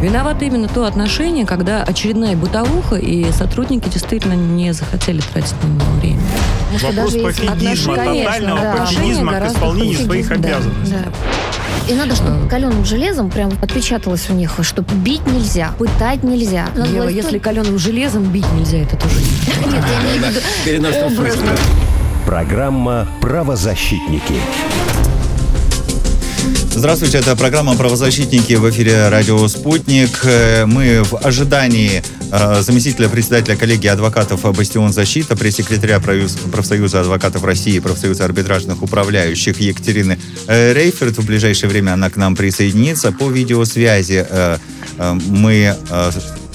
Виновато именно то отношение, когда очередная бытовуха, и сотрудники действительно не захотели тратить на него время. Вопрос пофигизма, тотального да. пофигизма к исполнению своих обязанностей. Да, да. И надо, чтобы каленым железом прям отпечаталось у них, что бить нельзя, пытать нельзя. Ева, власть... если каленым железом бить нельзя, это тоже Нет, я имею в виду образно. Программа «Правозащитники». Здравствуйте, это программа «Правозащитники» в эфире «Радио Спутник». Мы в ожидании э, заместителя председателя коллегии адвокатов «Бастион защита», пресс-секретаря профсоюза адвокатов России, профсоюза арбитражных управляющих Екатерины э, Рейферт. В ближайшее время она к нам присоединится. По видеосвязи э, мы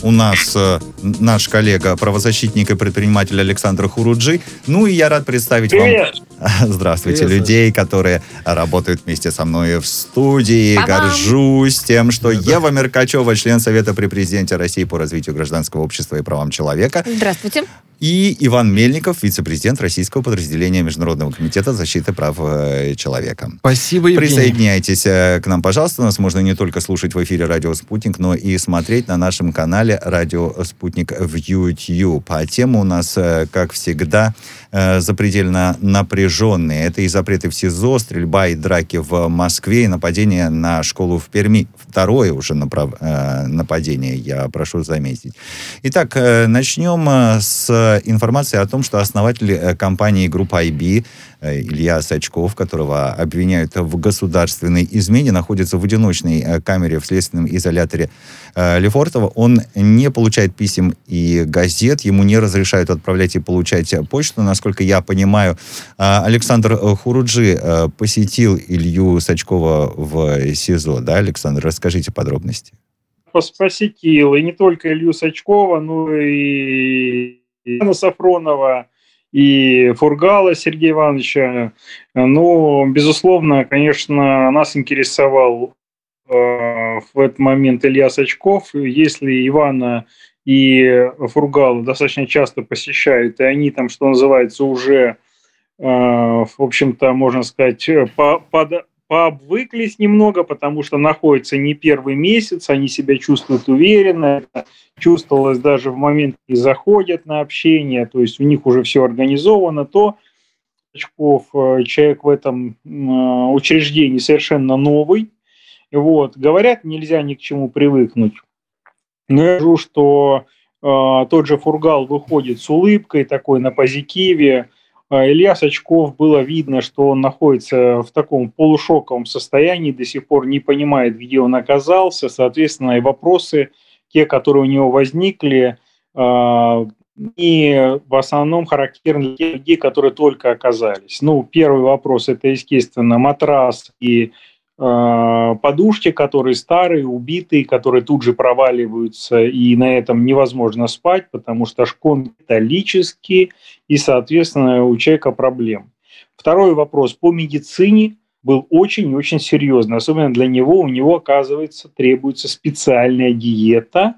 у нас э, наш коллега, правозащитник и предприниматель Александр Хуруджи. Ну и я рад представить Привет. вам, здравствуйте, Привет. людей, которые работают вместе со мной в студии. Ба-бам. Горжусь тем, что да, Ева Меркачева, член Совета при президенте России по развитию гражданского общества и правам человека. Здравствуйте и Иван Мельников, вице-президент российского подразделения Международного комитета защиты прав э, человека. Спасибо, Евгений. Присоединяйтесь э, к нам, пожалуйста. Нас можно не только слушать в эфире «Радио Спутник», но и смотреть на нашем канале «Радио Спутник» в YouTube. А тема у нас, э, как всегда, запредельно напряженные. Это и запреты в СИЗО, стрельба и драки в Москве, и нападение на школу в Перми. Второе уже направ... нападение, я прошу заметить. Итак, начнем с информация о том, что основатель э, компании группа IB э, Илья Сачков, которого обвиняют в государственной измене, находится в одиночной э, камере в следственном изоляторе Лефортово. Он не получает писем и газет, ему не разрешают отправлять и получать почту. Насколько я понимаю, Александр Хуруджи посетил Илью Сачкова в СИЗО. Да, Александр, расскажите подробности посетил, и не только Илью Сачкова, но и Ивана Сафронова, и Фургала Сергея Ивановича. Но, безусловно, конечно, нас интересовал э, в этот момент Илья Сачков. Если Ивана и Фургала достаточно часто посещают, и они там, что называется, уже, э, в общем-то, можно сказать, по, под, пообвыклись немного, потому что находятся не первый месяц, они себя чувствуют уверенно, чувствовалось даже в момент, когда заходят на общение, то есть у них уже все организовано, то Очков, э, человек в этом э, учреждении совершенно новый, вот, говорят, нельзя ни к чему привыкнуть. Но я скажу, что э, тот же Фургал выходит с улыбкой такой на позитиве, Илья Сачков было видно, что он находится в таком полушоковом состоянии, до сих пор не понимает, где он оказался. Соответственно, и вопросы, те, которые у него возникли, а, и в основном характерны для людей, которые только оказались. Ну, первый вопрос – это, естественно, матрас и подушки, которые старые, убитые, которые тут же проваливаются, и на этом невозможно спать, потому что шкон металлический, и, соответственно, у человека проблем. Второй вопрос по медицине был очень-очень серьезный, особенно для него. У него, оказывается, требуется специальная диета,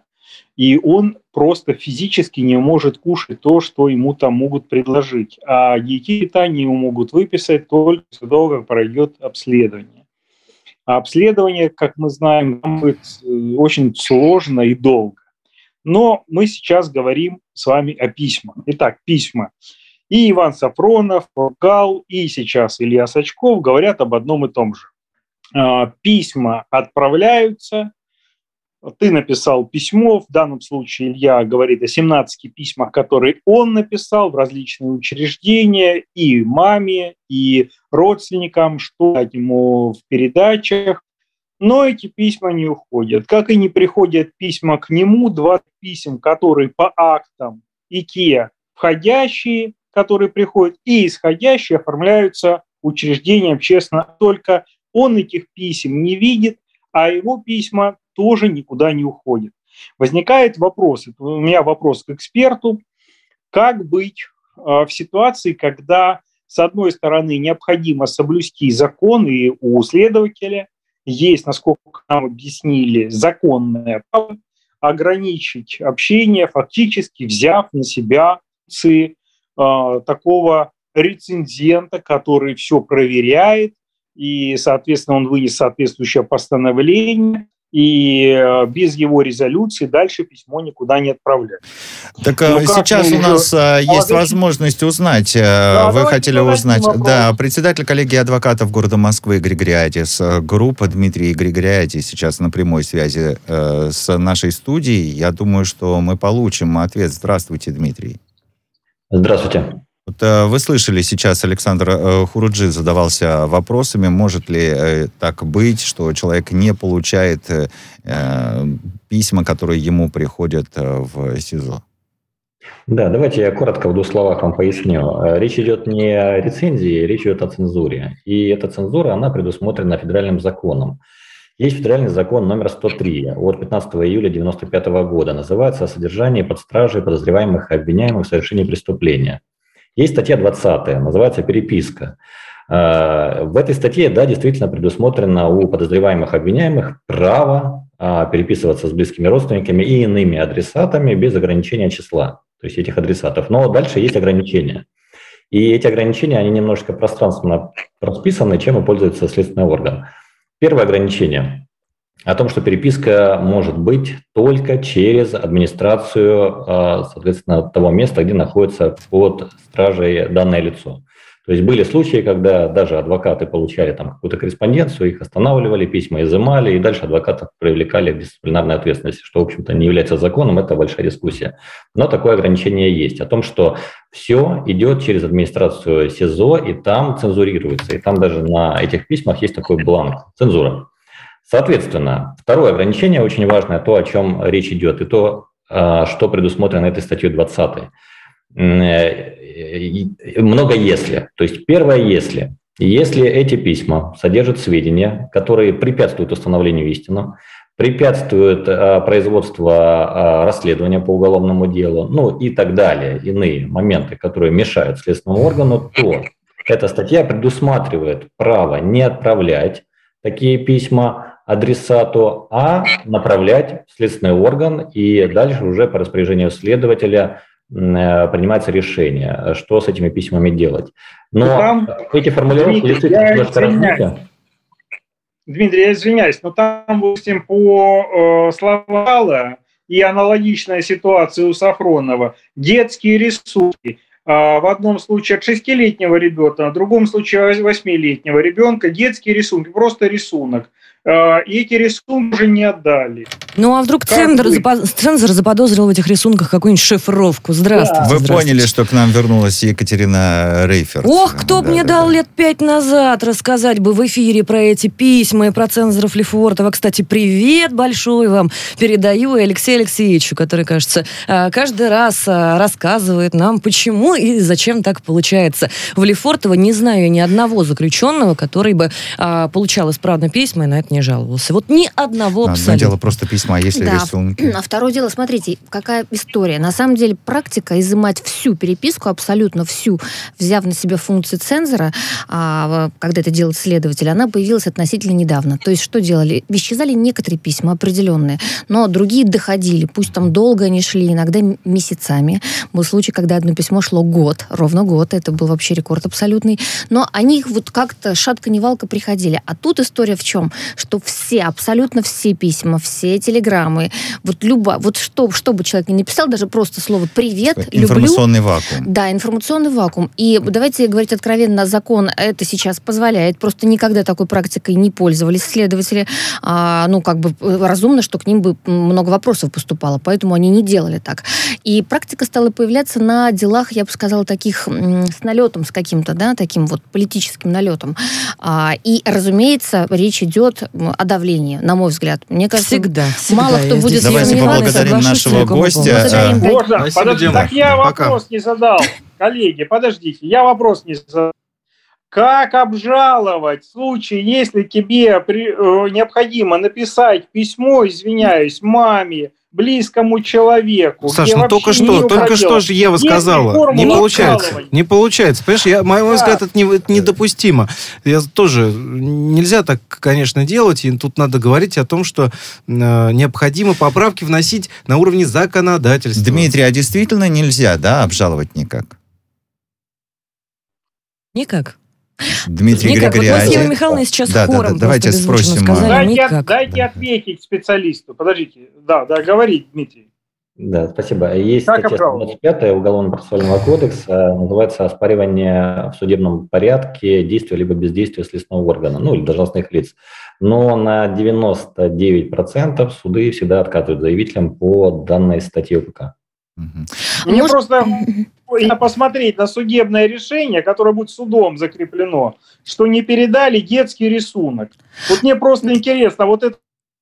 и он просто физически не может кушать то, что ему там могут предложить. А диете питания ему могут выписать только после того, как пройдет обследование. А обследование, как мы знаем, будет э, очень сложно и долго. Но мы сейчас говорим с вами о письмах. Итак, письма. И Иван Сафронов, Гал, и сейчас Илья Сачков говорят об одном и том же. А, письма отправляются, ты написал письмо, в данном случае Илья говорит о 17 письмах, которые он написал в различные учреждения, и маме, и родственникам, что ему в передачах. Но эти письма не уходят. Как и не приходят письма к нему, два писем, которые по актам ИКЕ входящие, которые приходят, и исходящие оформляются учреждением честно. Только он этих писем не видит, а его письма тоже никуда не уходит. Возникает вопрос, у меня вопрос к эксперту, как быть а, в ситуации, когда, с одной стороны, необходимо соблюсти закон, и у следователя есть, насколько нам объяснили, законное право ограничить общение, фактически взяв на себя функции э, такого рецензента, который все проверяет, и, соответственно, он вынес соответствующее постановление, и э, без его резолюции дальше письмо никуда не отправлять. Так ну, сейчас у нас еще... есть а возможность узнать, да, вы хотели узнать, да, председатель коллегии адвокатов города Москвы Григориадис, группа Дмитрий Григориадис сейчас на прямой связи э, с нашей студией. Я думаю, что мы получим ответ. Здравствуйте, Дмитрий. Здравствуйте. Вот, э, вы слышали сейчас, Александр э, Хуруджи задавался вопросами, может ли э, так быть, что человек не получает письма, которые ему приходят в СИЗО? Да, давайте я коротко в двух словах вам поясню. Речь идет не о рецензии, речь идет о цензуре. И эта цензура, она предусмотрена федеральным законом. Есть федеральный закон номер 103 от 15 июля 1995 года. Называется «О содержании под стражей подозреваемых и обвиняемых в совершении преступления». Есть статья 20, называется «Переписка». А, в этой статье, да, действительно предусмотрено у подозреваемых обвиняемых право а, переписываться с близкими родственниками и иными адресатами без ограничения числа, то есть этих адресатов. Но дальше есть ограничения. И эти ограничения, они немножко пространственно расписаны, чем и пользуется следственный орган. Первое ограничение о том, что переписка может быть только через администрацию, а, соответственно, того места, где находится под стражей данное лицо. То есть были случаи, когда даже адвокаты получали там какую-то корреспонденцию, их останавливали, письма изымали, и дальше адвокатов привлекали к дисциплинарной ответственности, что, в общем-то, не является законом, это большая дискуссия. Но такое ограничение есть, о том, что все идет через администрацию СИЗО, и там цензурируется, и там даже на этих письмах есть такой бланк – цензура. Соответственно, второе ограничение очень важное, то, о чем речь идет, и то, а, что предусмотрено этой статьей 20. Э, много если. То есть первое если. Если эти письма содержат сведения, которые препятствуют установлению истины, препятствуют а, производству а, расследования по уголовному делу, ну и так далее, иные моменты, которые мешают следственному органу, то эта статья предусматривает право не отправлять такие письма, адресату, а направлять в следственный орган, и дальше уже по распоряжению следователя э, принимается решение, что с этими письмами делать. Но там, эти формулировки Дмитрий, я извиняюсь. Дмитрий, я извиняюсь, но там, допустим, по э, словам и аналогичная ситуация у Сафронова, детские рисунки, а, в одном случае от шестилетнего ребенка, в другом случае восьмилетнего ребенка детские рисунки, просто рисунок. А, и эти рисунки уже не отдали. Ну а вдруг цензор, запо- цензор заподозрил в этих рисунках какую-нибудь шифровку? Здравствуйте. Вы здравствуйте. поняли, что к нам вернулась Екатерина Рейфер. Ох, кто да, мне да, дал да. лет пять назад рассказать бы в эфире про эти письма и про цензоров Лефортова. Кстати, привет большой вам передаю и Алексею Алексеевичу, который, кажется, а, каждый раз а, рассказывает нам, почему и зачем так получается. В Лефортово не знаю ни одного заключенного, который бы получал исправно письма и на это не жаловался. Вот ни одного Одно абсолютно. дело просто письма, если да. рисунки. А второе дело, смотрите, какая история. На самом деле практика изымать всю переписку, абсолютно всю, взяв на себя функции цензора, а, когда это делает следователь, она появилась относительно недавно. То есть что делали? Исчезали некоторые письма определенные, но другие доходили. Пусть там долго они шли, иногда месяцами. Был случай, когда одно письмо шло год, ровно год. Это был вообще рекорд абсолютный. Но они вот как-то шатка-невалка приходили. А тут история в чем? что все, абсолютно все письма, все телеграммы, вот любо, вот что, что бы человек ни написал, даже просто слово «привет», информационный люблю. вакуум. Да, информационный вакуум. И давайте говорить откровенно, закон это сейчас позволяет, просто никогда такой практикой не пользовались следователи, а, ну, как бы э, разумно, что к ним бы много вопросов поступало, поэтому они не делали так. И практика стала появляться на делах, я бы сказала, таких с налетом, с каким-то, да, таким вот политическим налетом. А, и, разумеется, речь идет о давлении, на мой взгляд. Мне кажется, всегда, всегда мало кто будет Давайте поблагодарим нашего гостя. Можно? Подожди, так я вопрос не задал, коллеги, подождите, я вопрос не задал. Как обжаловать в случае, если тебе при, э, необходимо написать письмо, извиняюсь, маме, близкому человеку. Саш, ну только что, только что же Ева сказала. Не получается. Не получается. Понимаешь, я, мой да. взгляд, это, не, это недопустимо. Я тоже нельзя так, конечно, делать. И тут надо говорить о том, что э, необходимо поправки вносить на уровне законодательства. Дмитрий, а действительно нельзя, да, обжаловать никак? Никак. Дмитрий Никак, Григорьевич. Вот Ева Михайловна сейчас да, хором да, да, давайте спросим. Сказали, дайте, никак. дайте ответить специалисту. Подождите. Да, да, говори, Дмитрий. Да, спасибо. Есть как статья 25 Уголовно-процессуального кодекса, называется «Оспаривание в судебном порядке действия либо бездействия следственного органа, ну или должностных лиц». Но на 99% суды всегда отказывают заявителям по данной статье УПК. Мне Может... просто посмотреть на судебное решение, которое будет судом закреплено, что не передали детский рисунок. Вот мне просто интересно, вот это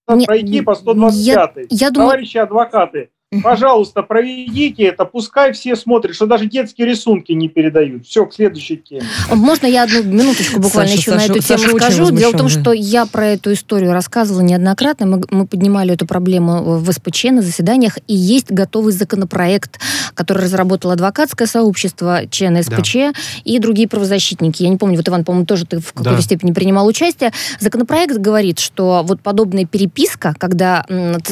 пройти по 125 я, я думаю... Товарищи адвокаты, Пожалуйста, проведите это, пускай все смотрят, что даже детские рисунки не передают. Все, к следующей теме. Можно я одну минуточку буквально Саша, еще Саша, на эту Саша тему скажу? Дело в том, что я про эту историю рассказывала неоднократно. Мы, мы поднимали эту проблему в СПЧ на заседаниях, и есть готовый законопроект, который разработало адвокатское сообщество, член СПЧ да. и другие правозащитники. Я не помню, вот Иван, по-моему, тоже ты в какой-то да. степени принимал участие. Законопроект говорит, что вот подобная переписка, когда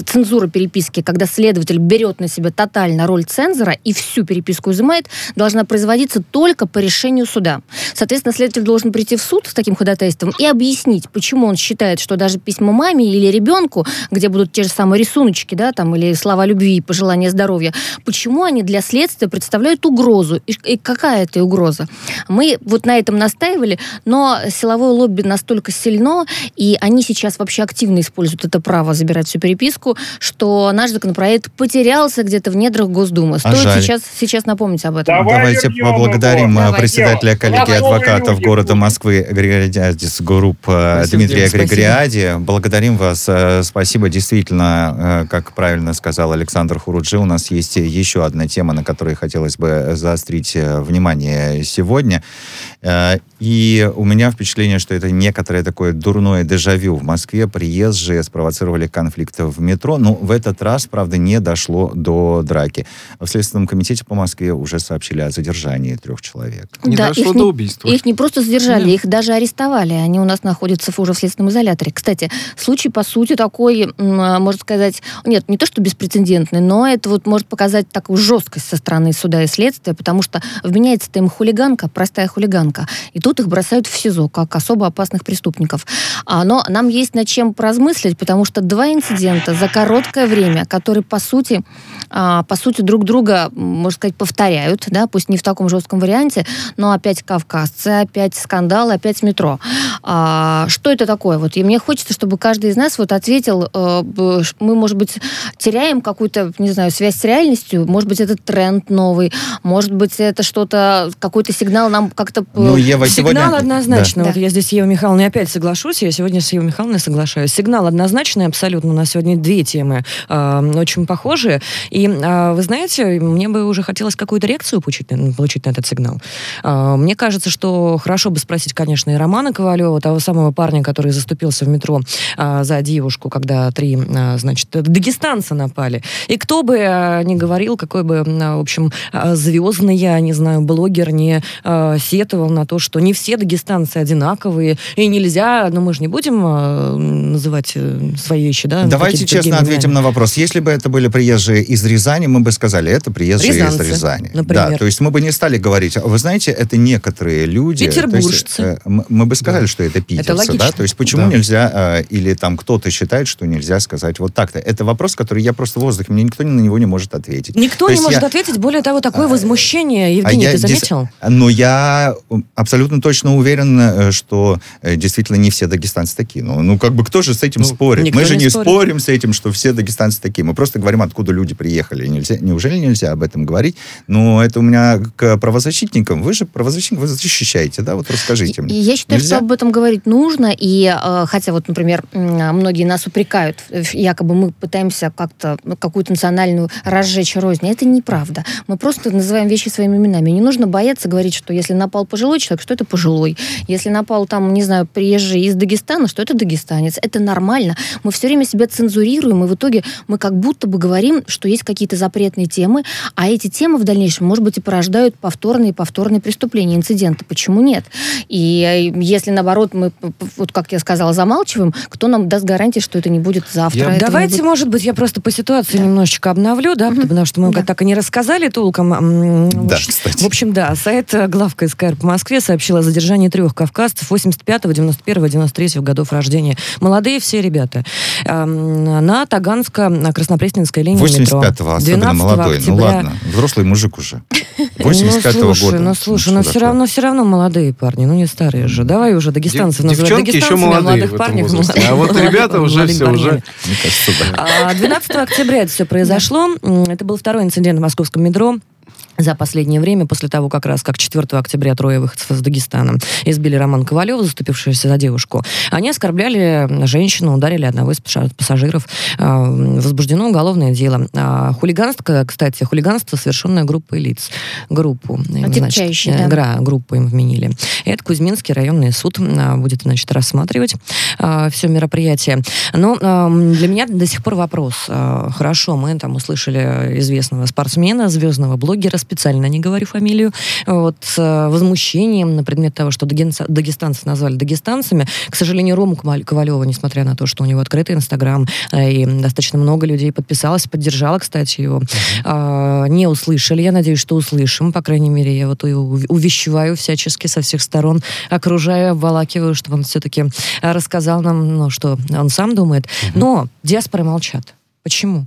цензура переписки, когда следователь берет на себя тотально роль цензора и всю переписку изымает, должна производиться только по решению суда. Соответственно, следователь должен прийти в суд с таким ходатайством и объяснить, почему он считает, что даже письма маме или ребенку, где будут те же самые рисуночки, да, там, или слова любви пожелания здоровья, почему они для следствия представляют угрозу. И, и какая это угроза? Мы вот на этом настаивали, но силовое лобби настолько сильно, и они сейчас вообще активно используют это право забирать всю переписку, что наш законопроект потерял потерялся где-то в недрах Госдумы. Стоит а сейчас, сейчас напомнить об этом. Давай Давайте поблагодарим Давай. председателя коллегии адвокатов люди. города Москвы Григориадис Group э, спасибо, Дмитрия спасибо. Григориади. Благодарим вас. Э, спасибо. Действительно, э, как правильно сказал Александр Хуруджи, у нас есть еще одна тема, на которой хотелось бы заострить внимание сегодня. И у меня впечатление, что это некоторое такое дурное дежавю. В Москве приезжие спровоцировали конфликт в метро. Но в этот раз, правда, не дошло до драки. В Следственном комитете по Москве уже сообщили о задержании трех человек. Не да, дошло до убийства. Их не просто задержали, Нет. их даже арестовали. Они у нас находятся уже в следственном изоляторе. Кстати, случай, по сути, такой, можно сказать, нет, не то что беспрецедентный, но это вот может показать такую жесткость со стороны суда и следствия, потому что вменяется-то им хулиганка, простая хулиганка, и тут их бросают в СИЗО, как особо опасных преступников. А, но нам есть над чем поразмыслить, потому что два инцидента за короткое время, которые, по сути, а, по сути, друг друга, можно сказать, повторяют, да, пусть не в таком жестком варианте, но опять кавказцы, опять скандал, опять метро. А, что это такое? Вот и мне хочется, чтобы каждый из нас вот ответил, э, мы, может быть, теряем какую-то, не знаю, связь с реальностью, может быть, это тренд новый, может быть, это что-то, какой-то сигнал нам как-то... Ну, Ева, Сигнал сегодня... однозначно. Да. Вот да. я здесь с Евой Михайловной опять соглашусь, я сегодня с Евой Михайловной соглашаюсь. Сигнал однозначный абсолютно. У нас сегодня две темы э, очень похожие. И а, вы знаете, мне бы уже хотелось какую-то реакцию получить, получить на этот сигнал. А, мне кажется, что хорошо бы спросить, конечно, и Романа Ковалева, того самого парня, который заступился в метро а, за девушку, когда три, значит, дагестанца напали. И кто бы ни говорил, какой бы, в общем, звездный, я не знаю, блогер не сетовал на то, что не все дагестанцы одинаковые, и нельзя, но мы же не будем называть э, свои вещи, да? Давайте честно ответим на вопрос. Если бы это были приезжие из Рязани, мы бы сказали, это приезжие Рязанцы, из Рязани. Например. Да, то есть мы бы не стали говорить, вы знаете, это некоторые люди. Петербуржцы. Есть, э, мы бы сказали, да. что это питерцы, это да? То есть почему да. нельзя, э, или там кто-то считает, что нельзя сказать вот так-то. Это вопрос, который я просто в воздухе, мне никто на него не может ответить. Никто то не может я... ответить, более того, такое а, возмущение, Евгений, а ты заметил? Дис... Но я абсолютно точно уверен, э, что действительно не все дагестанцы такие. Ну, ну как бы кто же с этим ну, спорит? Мы же не, не спорим с этим, что все дагестанцы такие. Мы просто говорим, откуда люди приехали нельзя, неужели нельзя об этом говорить? Но это у меня к правозащитникам. Вы же правозащитник, вы защищаете, да? Вот расскажите мне. Я считаю, нельзя? что об этом говорить нужно, и э, хотя вот, например, многие нас упрекают, якобы мы пытаемся как-то ну, какую-то национальную разжечь рознь. Это неправда. Мы просто называем вещи своими именами. Не нужно бояться говорить, что если напал пожилой человек, что это пожилой. Если напал там, не знаю, приезжий из Дагестана, что это дагестанец. Это нормально. Мы все время себя цензурируем, и в итоге мы как будто бы говорим говорим, что есть какие-то запретные темы, а эти темы в дальнейшем, может быть, и порождают повторные и повторные преступления, инциденты. Почему нет? И э, если, наоборот, мы, вот как я сказала, замалчиваем, кто нам даст гарантии, что это не будет завтра? Я... Давайте, будет... может быть, я просто по ситуации да. немножечко обновлю, да, mm-hmm. потому что мы да. так и не рассказали толком. Да, кстати. В общем, да, сайт э, главка СКР по Москве сообщил о задержании трех кавказцев 85, 91, 93 годов рождения. Молодые все ребята. На Таганско-Краснопресненской линии 85-го, особенно молодой. Ну октября... Ну ладно, взрослый мужик уже. 85-го ну, года. Ну слушай, ну все равно, все равно молодые парни, ну не старые же. Давай уже дагестанцев называть еще молодые молодых парней. А вот ребята уже все, уже... 12 а, октября это все произошло. Это был второй инцидент в московском метро за последнее время, после того, как раз как 4 октября трое выходцев из Дагестана избили Роман Ковалева, заступившегося за девушку. Они оскорбляли женщину, ударили одного из пассажиров. А, возбуждено уголовное дело. А, хулиганство, кстати, хулиганство, совершенное группой лиц. Группу. Значит, да. Игра, группу им вменили. Это Кузьминский районный суд а, будет, значит, рассматривать все мероприятие. Но для меня до сих пор вопрос. Хорошо, мы там услышали известного спортсмена, звездного блогера, специально не говорю фамилию, вот, с э, возмущением на предмет того, что дагестанцев назвали дагестанцами. К сожалению, Рому Ковалева, несмотря на то, что у него открытый Инстаграм, э, и достаточно много людей подписалось, поддержало, кстати, его, mm-hmm. не услышали. Я надеюсь, что услышим. По крайней мере, я вот увещеваю всячески со всех сторон, окружаю, обволакиваю, чтобы он все-таки рассказал нам, ну, что он сам думает. Но диаспоры молчат. Почему?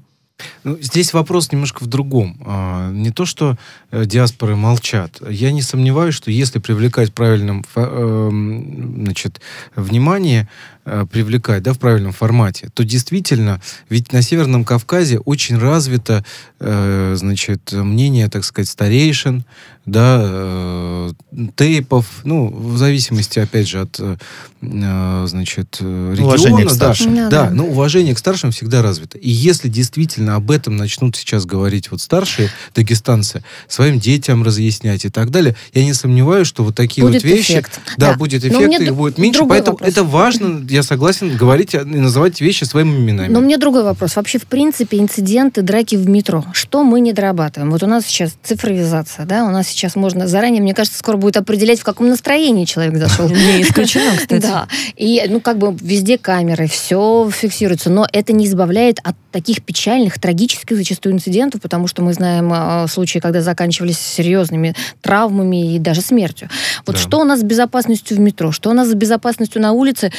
Ну, здесь вопрос немножко в другом. А, не то, что э, диаспоры молчат. Я не сомневаюсь, что если привлекать правильным эм, значит, внимание, привлекать да, в правильном формате, то действительно, ведь на Северном Кавказе очень развито э, значит, мнение, так сказать, старейшин, да, э, тейпов, ну, в зависимости, опять же, от, э, значит, региона. Уважение к старшим. Да, да, да, но уважение к старшим всегда развито. И если действительно об этом начнут сейчас говорить вот старшие дагестанцы, своим детям разъяснять и так далее, я не сомневаюсь, что вот такие будет вот вещи... Эффект. Да, да, будет эффект, их будет меньше, поэтому вопрос. это важно, я согласен, говорить и называть вещи своими именами. Но мне другой вопрос. Вообще, в принципе, инциденты, драки в метро, что мы не дорабатываем? Вот у нас сейчас цифровизация, да, у нас сейчас можно заранее, мне кажется, скоро будет определять, в каком настроении человек зашел. Не исключено, кстати. Да. И, ну, как бы везде камеры, все фиксируется, но это не избавляет от таких печальных, трагических зачастую инцидентов, потому что мы знаем э, случаи, когда заканчивались серьезными травмами и даже смертью. Вот да. что у нас с безопасностью в метро, что у нас с безопасностью на улице?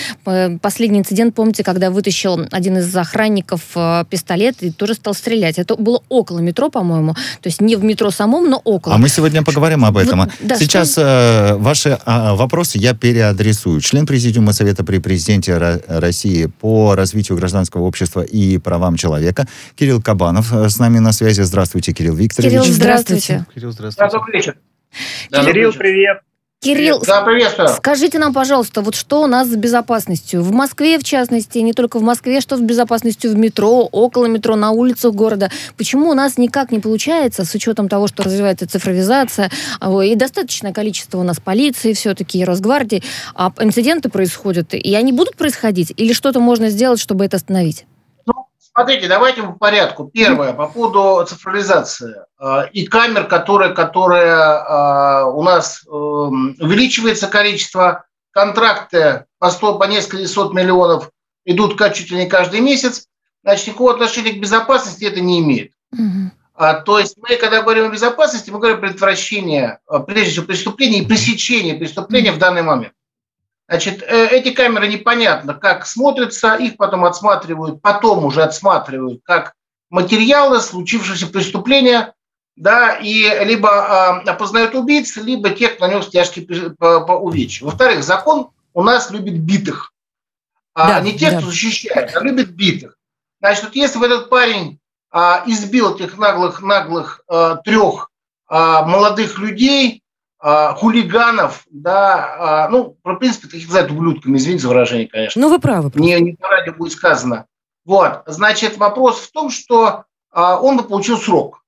Последний инцидент, помните, когда вытащил один из охранников э, пистолет и тоже стал стрелять. Это было около метро, по-моему, то есть не в метро самом, но около. А мы сегодня поговорим об этом. Вот, да, Сейчас что... э, ваши э, вопросы я переадресую. Член Президиума Совета при Президенте России по развитию гражданского общества и правам человека Кирилл Кабанов э, с нами на связи. Здравствуйте, Кирилл Викторович. Кирилл, здравствуйте. Кирилл, здравствуйте. Добрый вечер. Кирилл, привет. Кирилл, да, скажите нам, пожалуйста, вот что у нас с безопасностью? В Москве, в частности, не только в Москве, что с безопасностью в метро, около метро, на улицах города? Почему у нас никак не получается, с учетом того, что развивается цифровизация, а, и достаточное количество у нас полиции все-таки, и Росгвардии, а инциденты происходят, и они будут происходить? Или что-то можно сделать, чтобы это остановить? Смотрите, давайте по порядку. Первое, по поводу цифровизации э, и камер, которые, которые э, у нас эм, увеличивается количество, контракты по, 100, по несколько сот миллионов идут чуть ли не каждый месяц, значит, никакого отношения к безопасности это не имеет. Угу. А, то есть мы, когда говорим о безопасности, мы говорим о предотвращении, э, прежде всего, преступления и пресечении преступления в данный момент. Значит, э, эти камеры непонятно, как смотрятся, их потом отсматривают, потом уже отсматривают как материалы случившегося преступления, да, и либо э, опознают убийц, либо тех, кто нанес тяжкие увечья. Во-вторых, закон у нас любит битых, а да, не тех, да. кто защищает, а любит битых. Значит, вот если этот парень а, избил этих наглых, наглых а, трех а, молодых людей, а, хулиганов, да, а, ну, в принципе, таких называют ублюдками, извините за выражение, конечно. Ну, вы правы. Не, не по радио будет сказано. Вот, значит, вопрос в том, что а, он бы получил срок.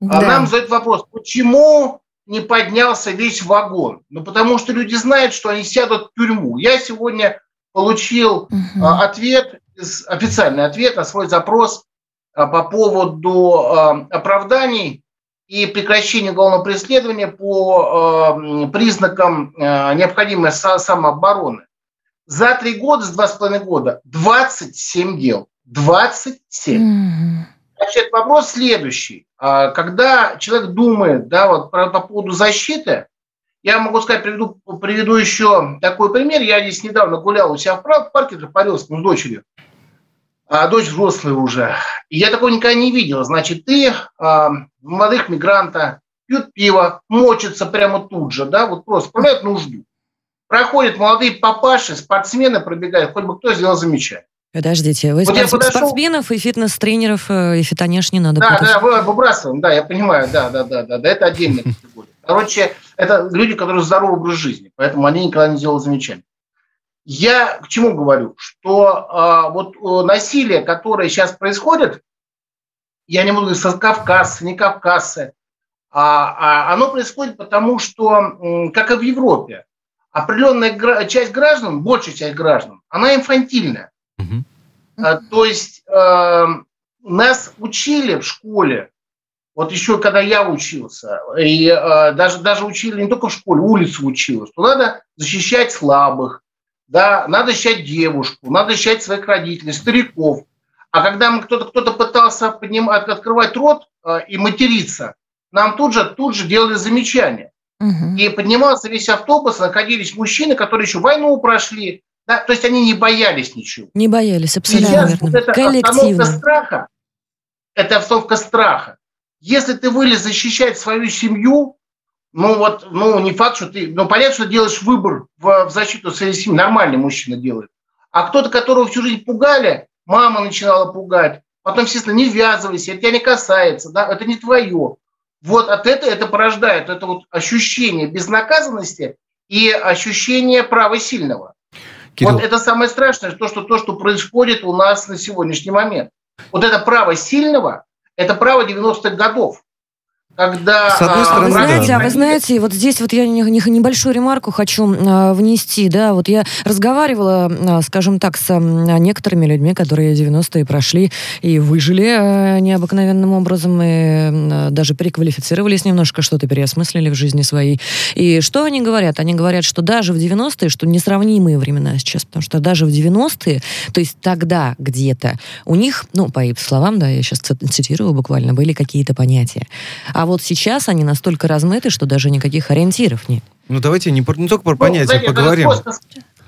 Да. Нам задают вопрос, почему не поднялся весь вагон? Ну, потому что люди знают, что они сядут в тюрьму. Я сегодня получил угу. ответ, официальный ответ на свой запрос по поводу оправданий и прекращения уголовного преследования по признакам необходимой самообороны. За три года, с два с половиной года, 27 дел. 27. Mm-hmm. Значит, вопрос следующий. А, когда человек думает да, вот, по, по поводу защиты, я могу сказать, приведу, приведу еще такой пример. Я здесь недавно гулял у себя в парке, парился с дочерью. А дочь взрослая уже. И я такого никогда не видел. Значит, ты а, молодых мигранта пьют пиво, мочатся прямо тут же, да, вот просто справляют нужду. Проходят молодые папаши, спортсмены пробегают, хоть бы кто сделал замечание. Подождите, вы вот спорт, подошел... спортсменов и фитнес-тренеров э, и фитонеж не надо Да, путать. да, выбрасываем, да, я понимаю, да, да, да, да, да, это отдельная категория. Короче, это люди, которые здоровый образ жизни, поэтому они никогда не делают замечаний. Я к чему говорю? Что а, вот э, насилие, которое сейчас происходит, я не буду говорить со Кавказа, не Кавказцы, а, а оно происходит потому, что, как и в Европе, определенная часть граждан, большая часть граждан, она инфантильная. Угу. То есть э, нас учили в школе, вот еще когда я учился, и э, даже, даже учили не только в школе, улицу учила, что надо защищать слабых, да, надо защищать девушку, надо защищать своих родителей, стариков. А когда кто-то кто пытался поднимать, открывать рот э, и материться, нам тут же, тут же делали замечания. Угу. И поднимался весь автобус, находились мужчины, которые еще войну прошли, да, то есть они не боялись ничего. Не боялись, абсолютно Сейчас верно. Вот эта Коллективно. обстановка страха, это обстановка страха. Если ты вылез защищать свою семью, ну вот, ну не факт, что ты, ну понятно, что делаешь выбор в, в защиту своей семьи, нормальный мужчина делает. А кто-то, которого всю жизнь пугали, мама начинала пугать, потом, естественно, не ввязывайся, это тебя не касается, да, это не твое. Вот от этого это порождает это вот ощущение безнаказанности и ощущение права сильного. Кирилл. Вот это самое страшное, то что, то, что происходит у нас на сегодняшний момент. Вот это право сильного, это право 90-х годов когда... С одной а, стороны, вы знаете, да. а вы знаете, вот здесь вот я небольшую ремарку хочу а, внести, да, вот я разговаривала, а, скажем так, с некоторыми людьми, которые 90-е прошли и выжили необыкновенным образом, и даже переквалифицировались немножко, что-то переосмыслили в жизни своей. И что они говорят? Они говорят, что даже в 90-е, что несравнимые времена сейчас, потому что даже в 90-е, то есть тогда где-то у них, ну, по их словам, да, я сейчас цитирую буквально, были какие-то понятия. А вот сейчас они настолько размыты, что даже никаких ориентиров нет. Ну, давайте не, не только про понятия ну, поговорим.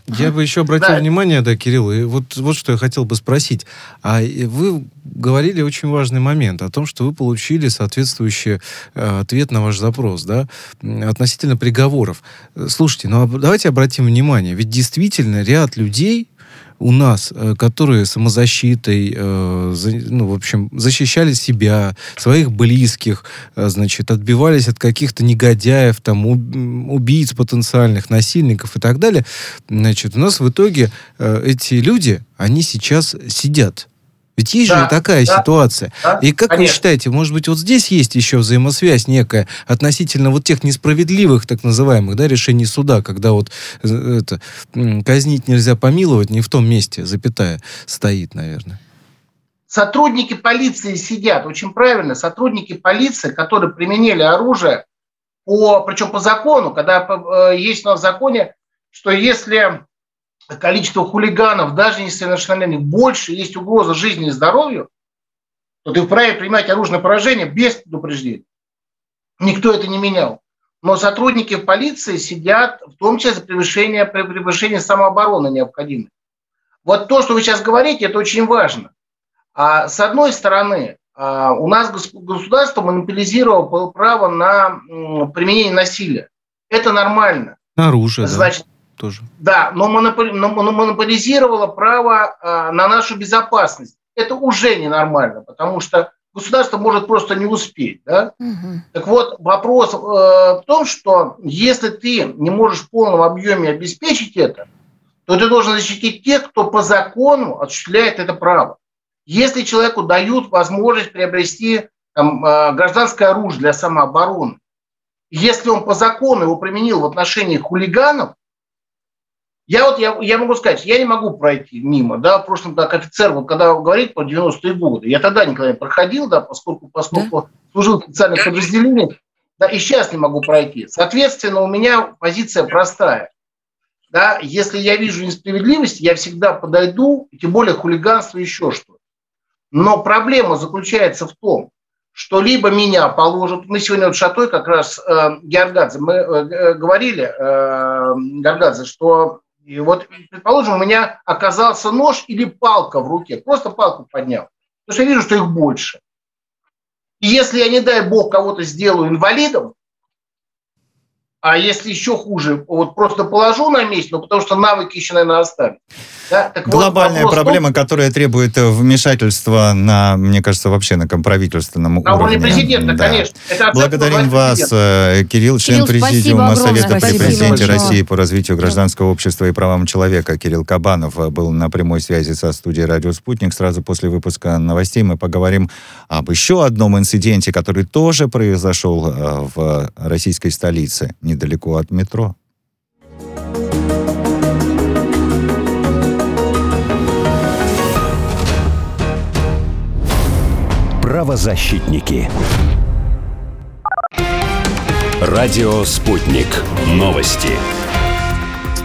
Я бы еще обратил да. внимание, да, Кирилл, и вот, вот что я хотел бы спросить. А вы говорили очень важный момент о том, что вы получили соответствующий э, ответ на ваш запрос, да, относительно приговоров. Слушайте, ну а давайте обратим внимание, ведь действительно ряд людей, у нас, э, которые самозащитой, э, ну, в общем, защищали себя, своих близких, э, значит, отбивались от каких-то негодяев, там, убийц потенциальных, насильников и так далее, значит, у нас в итоге эти люди, они сейчас сидят ведь есть да, же такая да, ситуация. Да, и как конечно. вы считаете, может быть, вот здесь есть еще взаимосвязь некая относительно вот тех несправедливых, так называемых, да, решений суда, когда вот э, это, казнить нельзя помиловать, не в том месте, запятая, стоит, наверное. Сотрудники полиции сидят, очень правильно, сотрудники полиции, которые применили оружие, по, причем по закону, когда э, есть у нас в законе, что если количество хулиганов, даже несовершеннолетних, больше, есть угроза жизни и здоровью, то ты вправе принимать оружие поражение без предупреждения. Никто это не менял. Но сотрудники полиции сидят, в том числе за превышение, превышение самообороны необходимой. Вот то, что вы сейчас говорите, это очень важно. А с одной стороны, а, у нас государство монополизировало право на применение насилия. Это нормально. Оружие, Значит, тоже. Да, но, монополизировало право э, на нашу безопасность. Это уже ненормально, потому что государство может просто не успеть. Да? Угу. Так вот, вопрос э, в том, что если ты не можешь в полном объеме обеспечить это, то ты должен защитить тех, кто по закону осуществляет это право. Если человеку дают возможность приобрести там, э, гражданское оружие для самообороны, если он по закону его применил в отношении хулиганов, Я вот, я, я могу сказать, я не могу пройти мимо, да, в прошлом, как офицер, вот когда говорит про 90-е годы, я тогда никогда не проходил, да, поскольку, поскольку да? служил в специальных подразделениях, да, и сейчас не могу пройти. Соответственно, у меня позиция простая. Да, если я вижу несправедливость, я всегда подойду, тем более хулиганство, еще что. Но проблема заключается в том, что либо меня положат, мы сегодня вот Шатой как раз э, Георгадзе, мы э, э говорили, э, Георгадзе, что и вот, предположим, у меня оказался нож или палка в руке, просто палку поднял, потому что я вижу, что их больше. И если я, не дай бог, кого-то сделаю инвалидом, а если еще хуже, вот просто положу на месте, ну, потому что навыки еще, наверное, остались. Да? Так Глобальная вот проблема, том, которая требует э, вмешательства на, мне кажется, вообще на правительственном на уровне. На президента, да. конечно. Это Благодарим вас, президента. Кирилл, член Кирилл, Президиума Совета при Президенте России по развитию гражданского общества и правам человека. Кирилл Кабанов э, был на прямой связи со студией «Радио Спутник». Сразу после выпуска новостей мы поговорим об еще одном инциденте, который тоже произошел э, в российской столице, недалеко от метро. Правозащитники. Радио «Спутник». Новости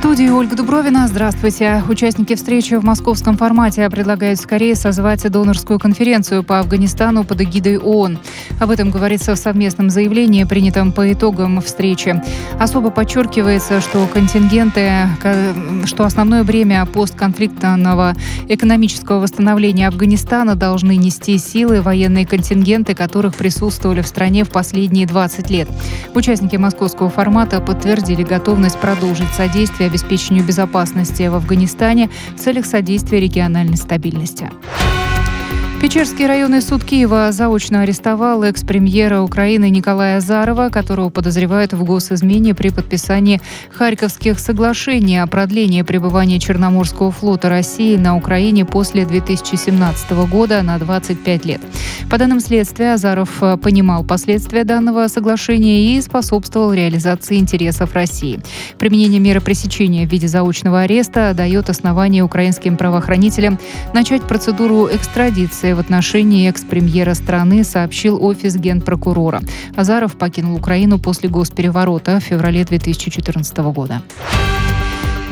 студии Ольга Дубровина. Здравствуйте. Участники встречи в московском формате предлагают скорее созвать донорскую конференцию по Афганистану под эгидой ООН. Об этом говорится в совместном заявлении, принятом по итогам встречи. Особо подчеркивается, что контингенты, что основное бремя постконфликтного экономического восстановления Афганистана должны нести силы военные контингенты, которых присутствовали в стране в последние 20 лет. Участники московского формата подтвердили готовность продолжить содействие обеспечению безопасности в Афганистане в целях содействия региональной стабильности. Печерский районный суд Киева заочно арестовал экс-премьера Украины Николая Азарова, которого подозревают в госизмене при подписании Харьковских соглашений о продлении пребывания Черноморского флота России на Украине после 2017 года на 25 лет. По данным следствия, Азаров понимал последствия данного соглашения и способствовал реализации интересов России. Применение меры пресечения в виде заочного ареста дает основание украинским правоохранителям начать процедуру экстрадиции санкции в отношении экс-премьера страны сообщил офис генпрокурора. Азаров покинул Украину после госпереворота в феврале 2014 года.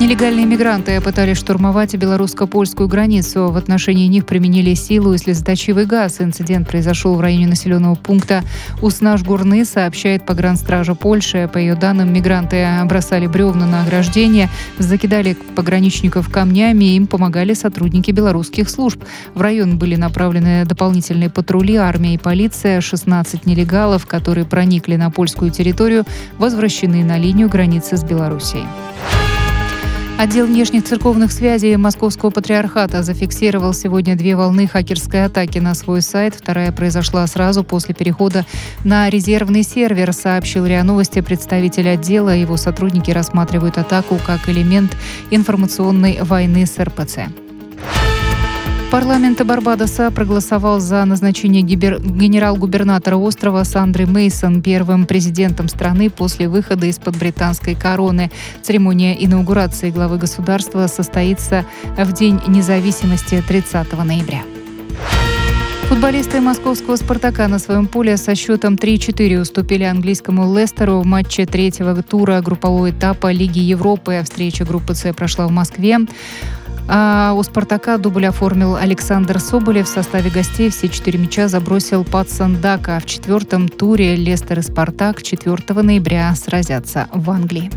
Нелегальные мигранты пытались штурмовать белорусско-польскую границу. В отношении них применили силу и слезоточивый газ. Инцидент произошел в районе населенного пункта Уснаж-Гурны, сообщает погранстража Польши. По ее данным, мигранты бросали бревна на ограждение, закидали пограничников камнями, им помогали сотрудники белорусских служб. В район были направлены дополнительные патрули, армия и полиция. 16 нелегалов, которые проникли на польскую территорию, возвращены на линию границы с Белоруссией. Отдел внешних церковных связей Московского патриархата зафиксировал сегодня две волны хакерской атаки на свой сайт. Вторая произошла сразу после перехода на резервный сервер, сообщил РИА Новости представитель отдела. Его сотрудники рассматривают атаку как элемент информационной войны с РПЦ. Парламент Барбадоса проголосовал за назначение гибер... генерал-губернатора острова Сандры Мейсон первым президентом страны после выхода из-под британской короны. Церемония инаугурации главы государства состоится в День независимости 30 ноября. Футболисты московского «Спартака» на своем поле со счетом 3-4 уступили английскому «Лестеру в матче третьего тура группового этапа Лиги Европы. Встреча группы «С» прошла в Москве. А у «Спартака» дубль оформил Александр Соболев. В составе гостей все четыре мяча забросил под Сандака. В четвертом туре Лестер и «Спартак» 4 ноября сразятся в Англии.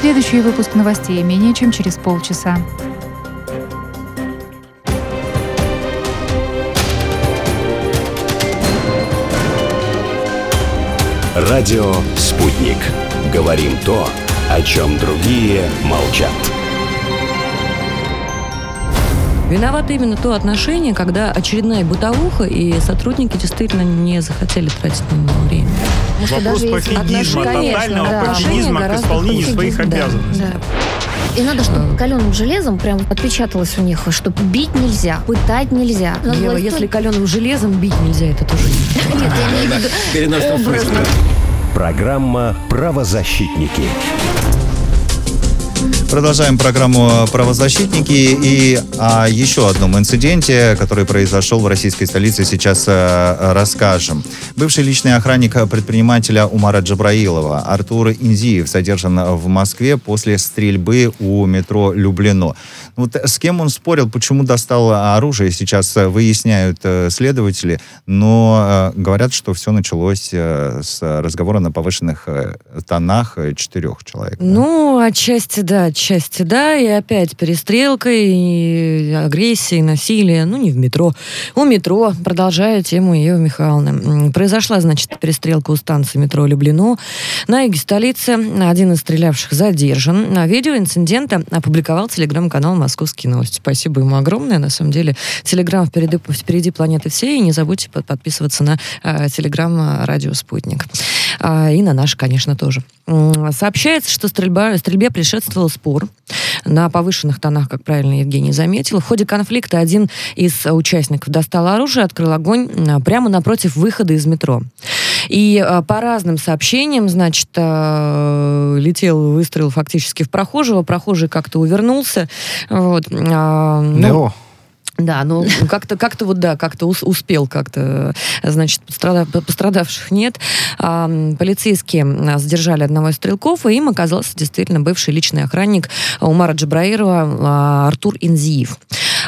Следующий выпуск новостей менее чем через полчаса. Радио «Спутник». Говорим то, о чем другие молчат. Виновато именно то отношение, когда очередная бытовуха, и сотрудники действительно не захотели тратить на него время. Вопрос пофигизма, тотального да. пофигизма к исполнению своих обязанностей. Да. И надо, чтобы каленым железом прям отпечаталось у них, что бить нельзя, пытать нельзя. Ева, если каленым железом бить нельзя, это тоже нет. Нет, я образно. Программа «Правозащитники». Продолжаем программу «Правозащитники» и о еще одном инциденте, который произошел в российской столице, сейчас э, расскажем. Бывший личный охранник предпринимателя Умара Джабраилова Артур Инзиев задержан в Москве после стрельбы у метро Люблино. Вот с кем он спорил, почему достал оружие, сейчас выясняют э, следователи, но э, говорят, что все началось с разговора на повышенных тонах четырех человек. Ну, отчасти да, отчасти, да, и опять перестрелка, и агрессия, и насилие, ну, не в метро. У метро, продолжая тему Евы Михайловны. Произошла, значит, перестрелка у станции метро Люблино. На юге столицы один из стрелявших задержан. На видео инцидента опубликовал телеграм-канал «Московские новости». Спасибо ему огромное. На самом деле, телеграм впереди, впереди планеты всей. И не забудьте подписываться на э, телеграм «Радио Спутник». А, и на наш, конечно, тоже. Сообщается, что стрельба, стрельбе предшествовал спор на повышенных тонах, как правильно Евгений заметил. В ходе конфликта один из участников достал оружие, открыл огонь прямо напротив выхода из метро. И а, по разным сообщениям, значит, летел выстрел фактически в прохожего, прохожий как-то увернулся. Вот. Ну, да, ну как-то, как-то вот да, как-то успел как-то, значит, пострадавших нет. А, полицейские задержали одного из стрелков, и им оказался действительно бывший личный охранник Умара Джабраирова а, Артур Инзиев.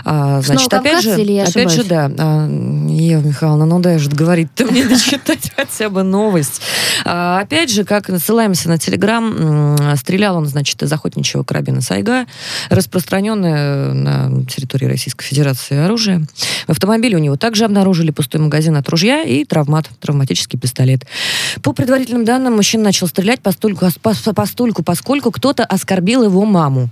А, значит, опять же, или я опять же, да, а, Ева Михайловна, ну дай же говорить-то мне дочитать хотя бы новость. А, опять же, как ссылаемся на Телеграм, стрелял он, значит, из охотничьего карабина Сайга, распространенное на территории Российской Федерации оружие. В автомобиле у него также обнаружили пустой магазин от ружья и травмат, травматический пистолет. По предварительным данным, мужчина начал стрелять постольку, постольку поскольку кто-то оскорбил его маму.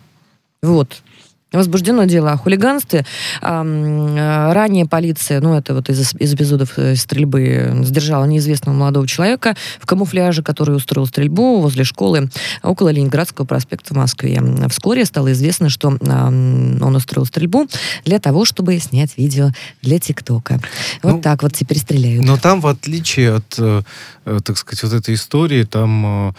Вот. Возбуждено дело о хулиганстве. Э, ранее полиция, ну это вот из, из эпизодов э, стрельбы, задержала неизвестного молодого человека в камуфляже, который устроил стрельбу возле школы около Ленинградского проспекта в Москве. Вскоре стало известно, что он устроил стрельбу для того, чтобы снять видео для ТикТока. Вот ну, так вот теперь стреляют. Но там, в отличие от, э, так сказать, вот этой истории, там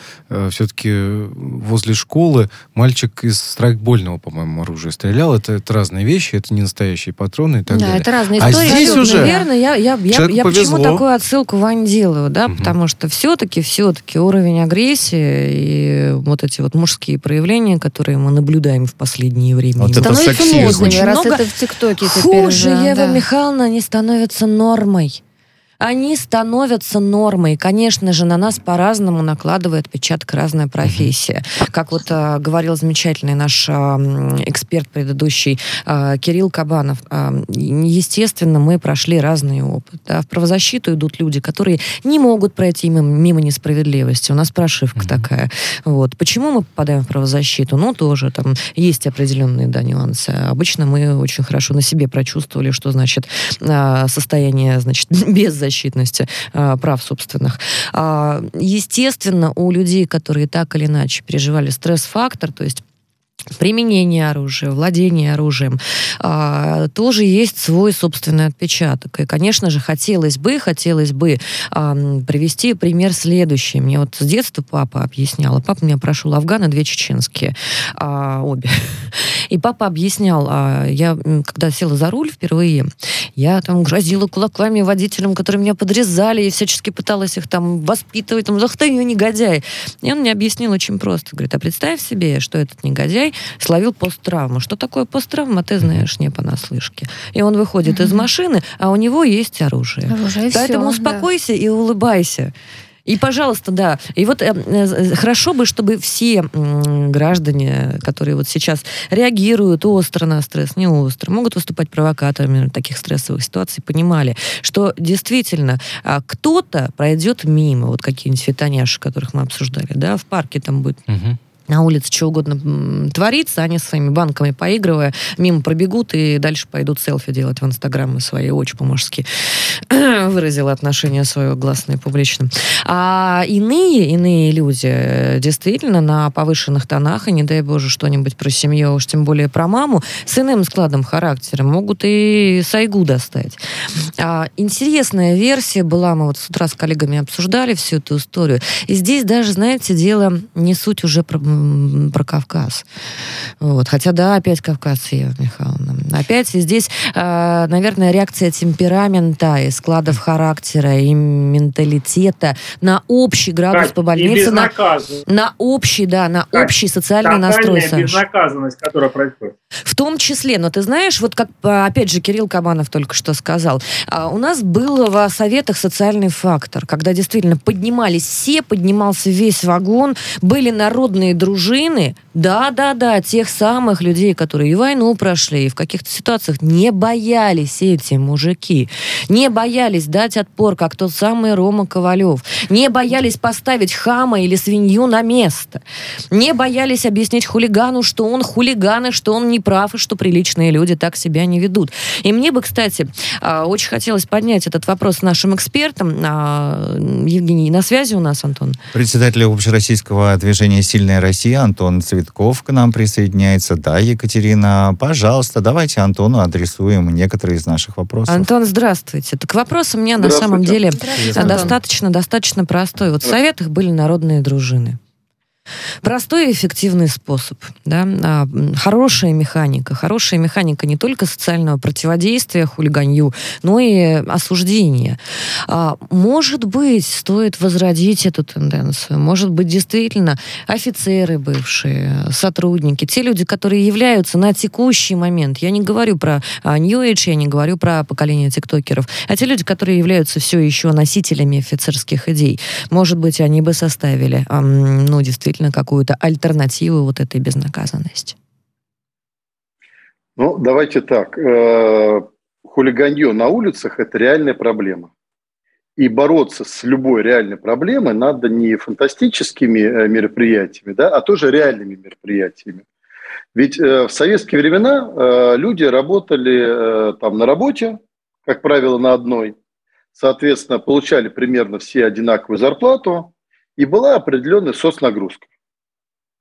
все-таки возле школы мальчик из страйкбольного, по-моему, оружия стрелял, это, это разные вещи, это не настоящие патроны и так да, далее. это разные а истории. здесь уже... Наверное, я, я, я, я почему такую отсылку Вань делаю, да, угу. потому что все-таки, все-таки уровень агрессии и вот эти вот мужские проявления, которые мы наблюдаем в последнее время. Вот это сексизм. Очень раз много... это в ТикТоке Хуже, Ева да. Михайловна, они становятся нормой они становятся нормой. Конечно же, на нас по-разному накладывает отпечаток разная профессия. Как вот э, говорил замечательный наш э, эксперт предыдущий э, Кирилл Кабанов, э, естественно, мы прошли разный опыт. Да? В правозащиту идут люди, которые не могут пройти мимо, мимо несправедливости. У нас прошивка mm-hmm. такая. Вот. Почему мы попадаем в правозащиту? Ну, тоже там есть определенные да, нюансы. Обычно мы очень хорошо на себе прочувствовали, что значит э, состояние значит, без защиты защитности э, прав собственных. Э, естественно, у людей, которые так или иначе переживали стресс-фактор, то есть применение оружия, владение оружием, а, тоже есть свой собственный отпечаток. И, конечно же, хотелось бы, хотелось бы а, привести пример следующий. Мне вот с детства папа объяснял, а папа меня прошел афганы, две чеченские, а, обе. И папа объяснял, а, я когда села за руль впервые, я там грозила кулаками водителям, которые меня подрезали, и всячески пыталась их там воспитывать, там, ах ты негодяй. И он мне объяснил очень просто. Говорит, а представь себе, что этот негодяй словил посттравму. Что такое посттравма, ты знаешь не понаслышке. И он выходит mm-hmm. из машины, а у него есть оружие. оружие Поэтому все, успокойся да. и улыбайся. И, пожалуйста, да. И вот э, э, хорошо бы, чтобы все э, граждане, которые вот сейчас реагируют остро на стресс, не остро, могут выступать провокаторами таких стрессовых ситуаций, понимали, что действительно э, кто-то пройдет мимо, вот какие-нибудь фитоняши, которых мы обсуждали, да, в парке там будет... Угу на улице что угодно творится, они своими банками поигрывая, мимо пробегут и дальше пойдут селфи делать в Инстаграм свои очень по-мужски выразила отношение свое гласное и публично. А иные, иные люди э, действительно на повышенных тонах, и не дай боже что-нибудь про семью, а уж тем более про маму, с иным складом характера могут и сайгу достать. А, интересная версия была, мы вот с утра с коллегами обсуждали всю эту историю, и здесь даже, знаете, дело не суть уже про про Кавказ. Вот. Хотя, да, опять Кавказ, Ева Михайловна. Опять здесь, э, наверное, реакция темперамента и складов характера, и менталитета на общий градус так, по больнице. На, на общий, да, на так, общий социальный настрой. безнаказанность, которая происходит. В том числе, но ты знаешь, вот как, опять же, Кирилл Кабанов только что сказал, у нас был в советах социальный фактор, когда действительно поднимались все, поднимался весь вагон, были народные дружины, да-да-да, тех самых людей, которые и войну прошли, и в каких-то ситуациях не боялись эти мужики. Не боялись дать отпор, как тот самый Рома Ковалев. Не боялись поставить хама или свинью на место. Не боялись объяснить хулигану, что он хулиган, и что он не прав, и что приличные люди так себя не ведут. И мне бы, кстати, а, очень хотелось поднять этот вопрос с нашим экспертом. А, Евгений, на связи у нас, Антон? Председатель общероссийского движения «Сильная Россия» Антон Цветков к нам присоединяется. Да, Екатерина, пожалуйста, давайте Антону адресуем некоторые из наших вопросов. Антон, здравствуйте. Так вопрос у меня на самом деле достаточно, достаточно простой. Вот в Советах были народные дружины. Простой и эффективный способ. Да? А, хорошая механика. Хорошая механика не только социального противодействия хулиганью, но и осуждения. А, может быть, стоит возродить эту тенденцию. Может быть, действительно, офицеры бывшие, сотрудники, те люди, которые являются на текущий момент, я не говорю про а, New Age, я не говорю про поколение тиктокеров, а те люди, которые являются все еще носителями офицерских идей. Может быть, они бы составили, ну, действительно, действительно какую-то альтернативу вот этой безнаказанности? Ну, давайте так. Э, хулиганье на улицах – это реальная проблема. И бороться с любой реальной проблемой надо не фантастическими э, мероприятиями, да, а тоже реальными мероприятиями. Ведь э, в советские времена люди работали там на работе, как правило, на одной, соответственно, получали примерно все одинаковую зарплату, и была определенная соцнагрузка.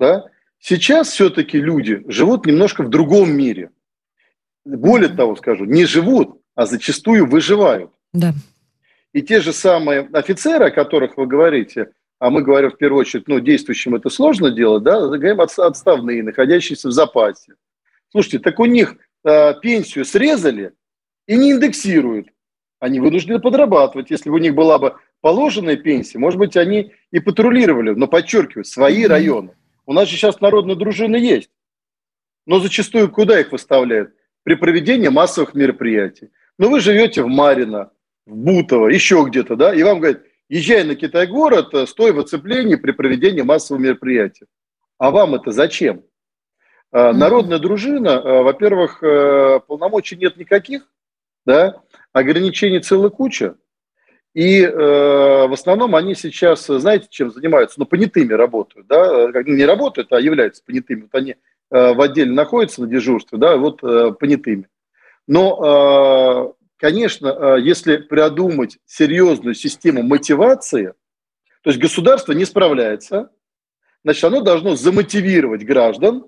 Да? Сейчас все-таки люди живут немножко в другом мире. Более того, скажу, не живут, а зачастую выживают. Да. И те же самые офицеры, о которых вы говорите, а мы говорим в первую очередь, ну, действующим это сложно делать, да, говорим отставные, находящиеся в запасе. Слушайте, так у них э, пенсию срезали и не индексируют. Они вынуждены подрабатывать. Если бы у них была бы положенная пенсия, может быть, они и патрулировали, но подчеркиваю, свои mm-hmm. районы. У нас же сейчас народные дружины есть. Но зачастую куда их выставляют? При проведении массовых мероприятий. Но вы живете в Марино, в Бутово, еще где-то, да, и вам говорят, езжай на Китай-город, э, стой в оцеплении при проведении массового мероприятия. А вам это зачем? Mm-hmm. Народная дружина, э, во-первых, полномочий нет никаких, да, ограничений целая куча. И э, в основном они сейчас, знаете, чем занимаются? Ну, понятыми работают, да, не работают, а являются понятыми. Вот они э, в отделе находятся на дежурстве, да, вот э, понятыми. Но, э, конечно, э, если продумать серьезную систему мотивации, то есть государство не справляется, значит, оно должно замотивировать граждан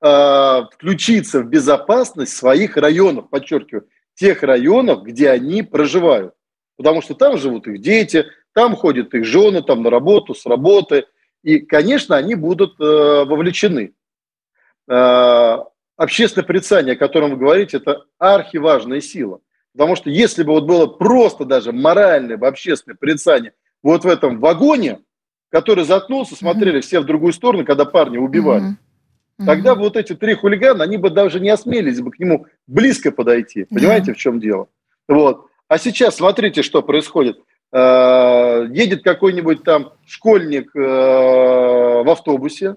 э, включиться в безопасность своих районов, подчеркиваю, тех районов, где они проживают. Потому что там живут их дети, там ходят их жены, там на работу, с работы. И, конечно, они будут э, вовлечены. Э, общественное порицание, о котором вы говорите, это архиважная сила. Потому что если бы вот было просто даже моральное общественное порицание вот в этом вагоне, который заткнулся, смотрели mm-hmm. все в другую сторону, когда парня убивали, mm-hmm. тогда вот эти три хулигана, они бы даже не осмелились бы к нему близко подойти. Понимаете, mm-hmm. в чем дело? Вот. А сейчас смотрите, что происходит. Э, едет какой-нибудь там школьник э, в автобусе,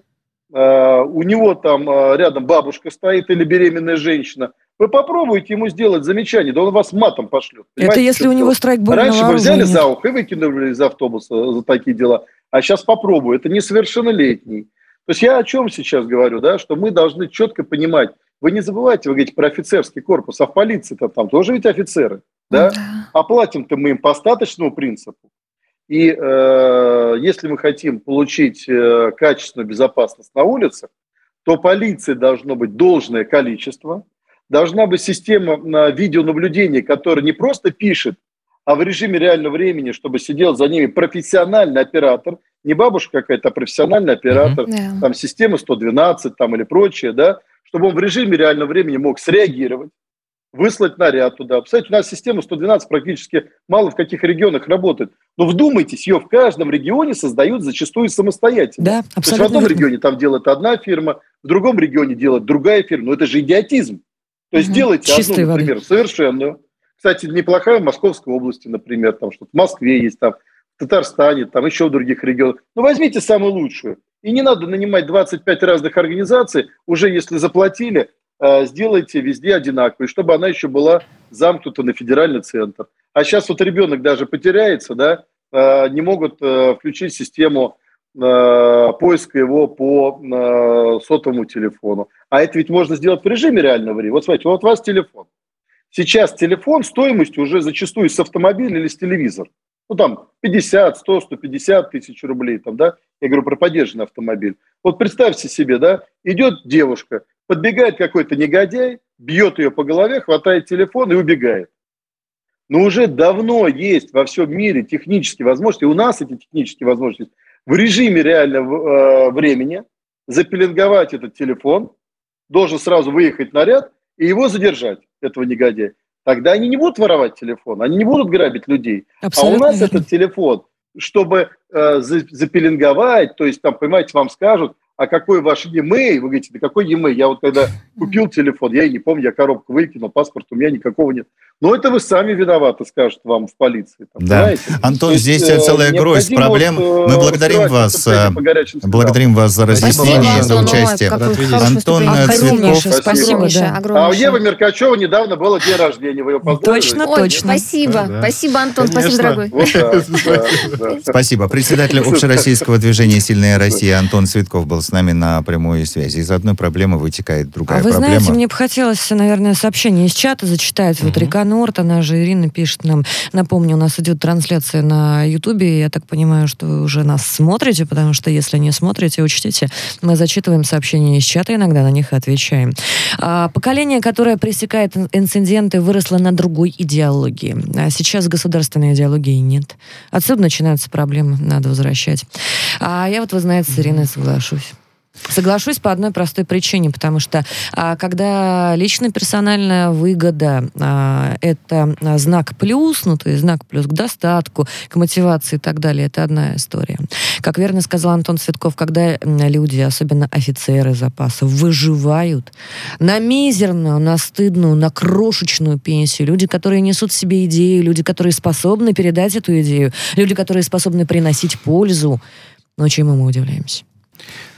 э, у него там рядом бабушка стоит или беременная женщина. Вы попробуйте ему сделать замечание, да он вас матом пошлет. Это если у него страйкбол Раньше вы взяли за ухо и выкинули из автобуса за такие дела, а сейчас попробую. Это несовершеннолетний. То есть я о чем сейчас говорю, да, что мы должны четко понимать, вы не забывайте, вы говорите про офицерский корпус, а в полиции-то там тоже ведь офицеры, да? да. А платим-то мы им по остаточному принципу. И э, если мы хотим получить э, качественную безопасность на улицах, то полиции должно быть должное количество, должна быть система э, видеонаблюдения, которая не просто пишет, а в режиме реального времени, чтобы сидел за ними профессиональный оператор, не бабушка какая-то, а профессиональный оператор, mm-hmm. там система 112 там, или прочее, да, чтобы он в режиме реального времени мог среагировать, выслать наряд туда. Представляете, у нас система 112 практически мало в каких регионах работает. Но вдумайтесь, ее в каждом регионе создают зачастую самостоятельно. Да, абсолютно. То есть в одном верно. регионе там делает одна фирма, в другом регионе делает другая фирма. Но это же идиотизм. То есть угу. делайте Чистой одну, например, воды. совершенную. Кстати, неплохая в Московской области, например, там что-то в Москве есть, там в Татарстане, там еще в других регионах. Ну, возьмите самую лучшую. И не надо нанимать 25 разных организаций, уже если заплатили, сделайте везде одинаковой, чтобы она еще была замкнута на федеральный центр. А сейчас вот ребенок даже потеряется, да, э, не могут э, включить систему поиска его по сотовому телефону. А это ведь можно сделать в режиме реального времени. Вот смотрите, вот у вас телефон. Сейчас телефон стоимостью уже зачастую с автомобиля или с телевизора. Ну, там 50, 100, 150 тысяч рублей, там, да, я говорю про поддержанный автомобиль. Вот представьте себе, да, идет девушка, Подбегает какой-то негодяй, бьет ее по голове, хватает телефон и убегает. Но уже давно есть во всем мире технические возможности, у нас эти технические возможности в режиме реального э, времени запеленговать этот телефон, должен сразу выехать наряд и его задержать, этого негодяя. Тогда они не будут воровать телефон, они не будут грабить людей. Абсолютно. А у нас этот телефон, чтобы э, запеленговать, то есть там, понимаете, вам скажут, а какой ваш e-mail? Вы говорите, да какой e-mail? Я вот когда купил телефон, я и не помню, я коробку выкинул, паспорт у меня никакого нет. Но это вы сами виноваты, скажут вам в полиции. Там, да. Антон, есть, здесь э, целая гроздь проблем. Вот, Мы э, благодарим вас, э, благодарим вас за разъяснение, за участие. Антон Цветков. Спасибо, большое. А у Евы Меркачева недавно было день рождения, вы ее поздравили? Точно, точно. Спасибо. Спасибо, Антон, спасибо, дорогой. Спасибо. Председатель общероссийского движения «Сильная Россия» Антон Цветков был с нами на прямой связи. Из одной проблемы вытекает другая проблема. А вы знаете, мне бы хотелось, наверное, сообщение из чата зачитать. Вот Река Норт, она же Ирина пишет нам, напомню, у нас идет трансляция на Ютубе, я так понимаю, что вы уже нас смотрите, потому что если не смотрите, учтите, мы зачитываем сообщения из чата, иногда на них отвечаем. А, поколение, которое пресекает инциденты, выросло на другой идеологии. А сейчас государственной идеологии нет. Отсюда начинаются проблемы, надо возвращать. А я вот, вы знаете, с Ириной соглашусь. Соглашусь по одной простой причине, потому что а, когда личная персональная выгода а, это знак плюс, ну то есть знак плюс к достатку, к мотивации и так далее, это одна история. Как верно сказал Антон Цветков, когда люди, особенно офицеры запаса, выживают на мизерную, на стыдную, на крошечную пенсию, люди, которые несут в себе идею, люди, которые способны передать эту идею, люди, которые способны приносить пользу, но чему мы удивляемся?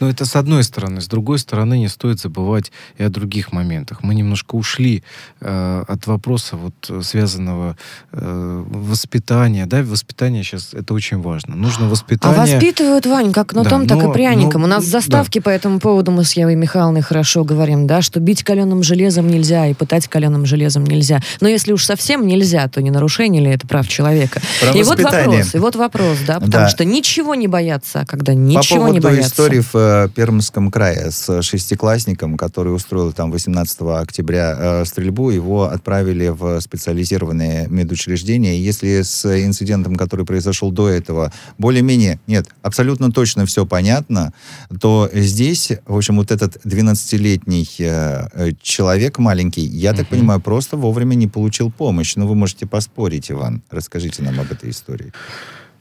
Но это с одной стороны. С другой стороны, не стоит забывать и о других моментах. Мы немножко ушли э, от вопроса, вот, связанного э, воспитания. Да, воспитание сейчас это очень важно. Нужно а воспитание... А воспитывают, Вань, как кнутом, да, так и пряником. Но, У нас заставки да. по этому поводу мы с Евой Михайловной хорошо говорим, да, что бить каленым железом нельзя и пытать каленым железом нельзя. Но если уж совсем нельзя, то не нарушение ли это прав человека? Про и вот вопрос, и вот вопрос, да, потому да. что ничего не боятся, а когда ничего по не боятся. истории в Пермском крае с шестиклассником, который устроил там 18 октября э, стрельбу. Его отправили в специализированное медучреждение. Если с инцидентом, который произошел до этого, более-менее, нет, абсолютно точно все понятно, то здесь, в общем, вот этот 12-летний э, человек маленький, я так понимаю, просто вовремя не получил помощь. Но ну, вы можете поспорить, Иван. Расскажите нам об этой истории.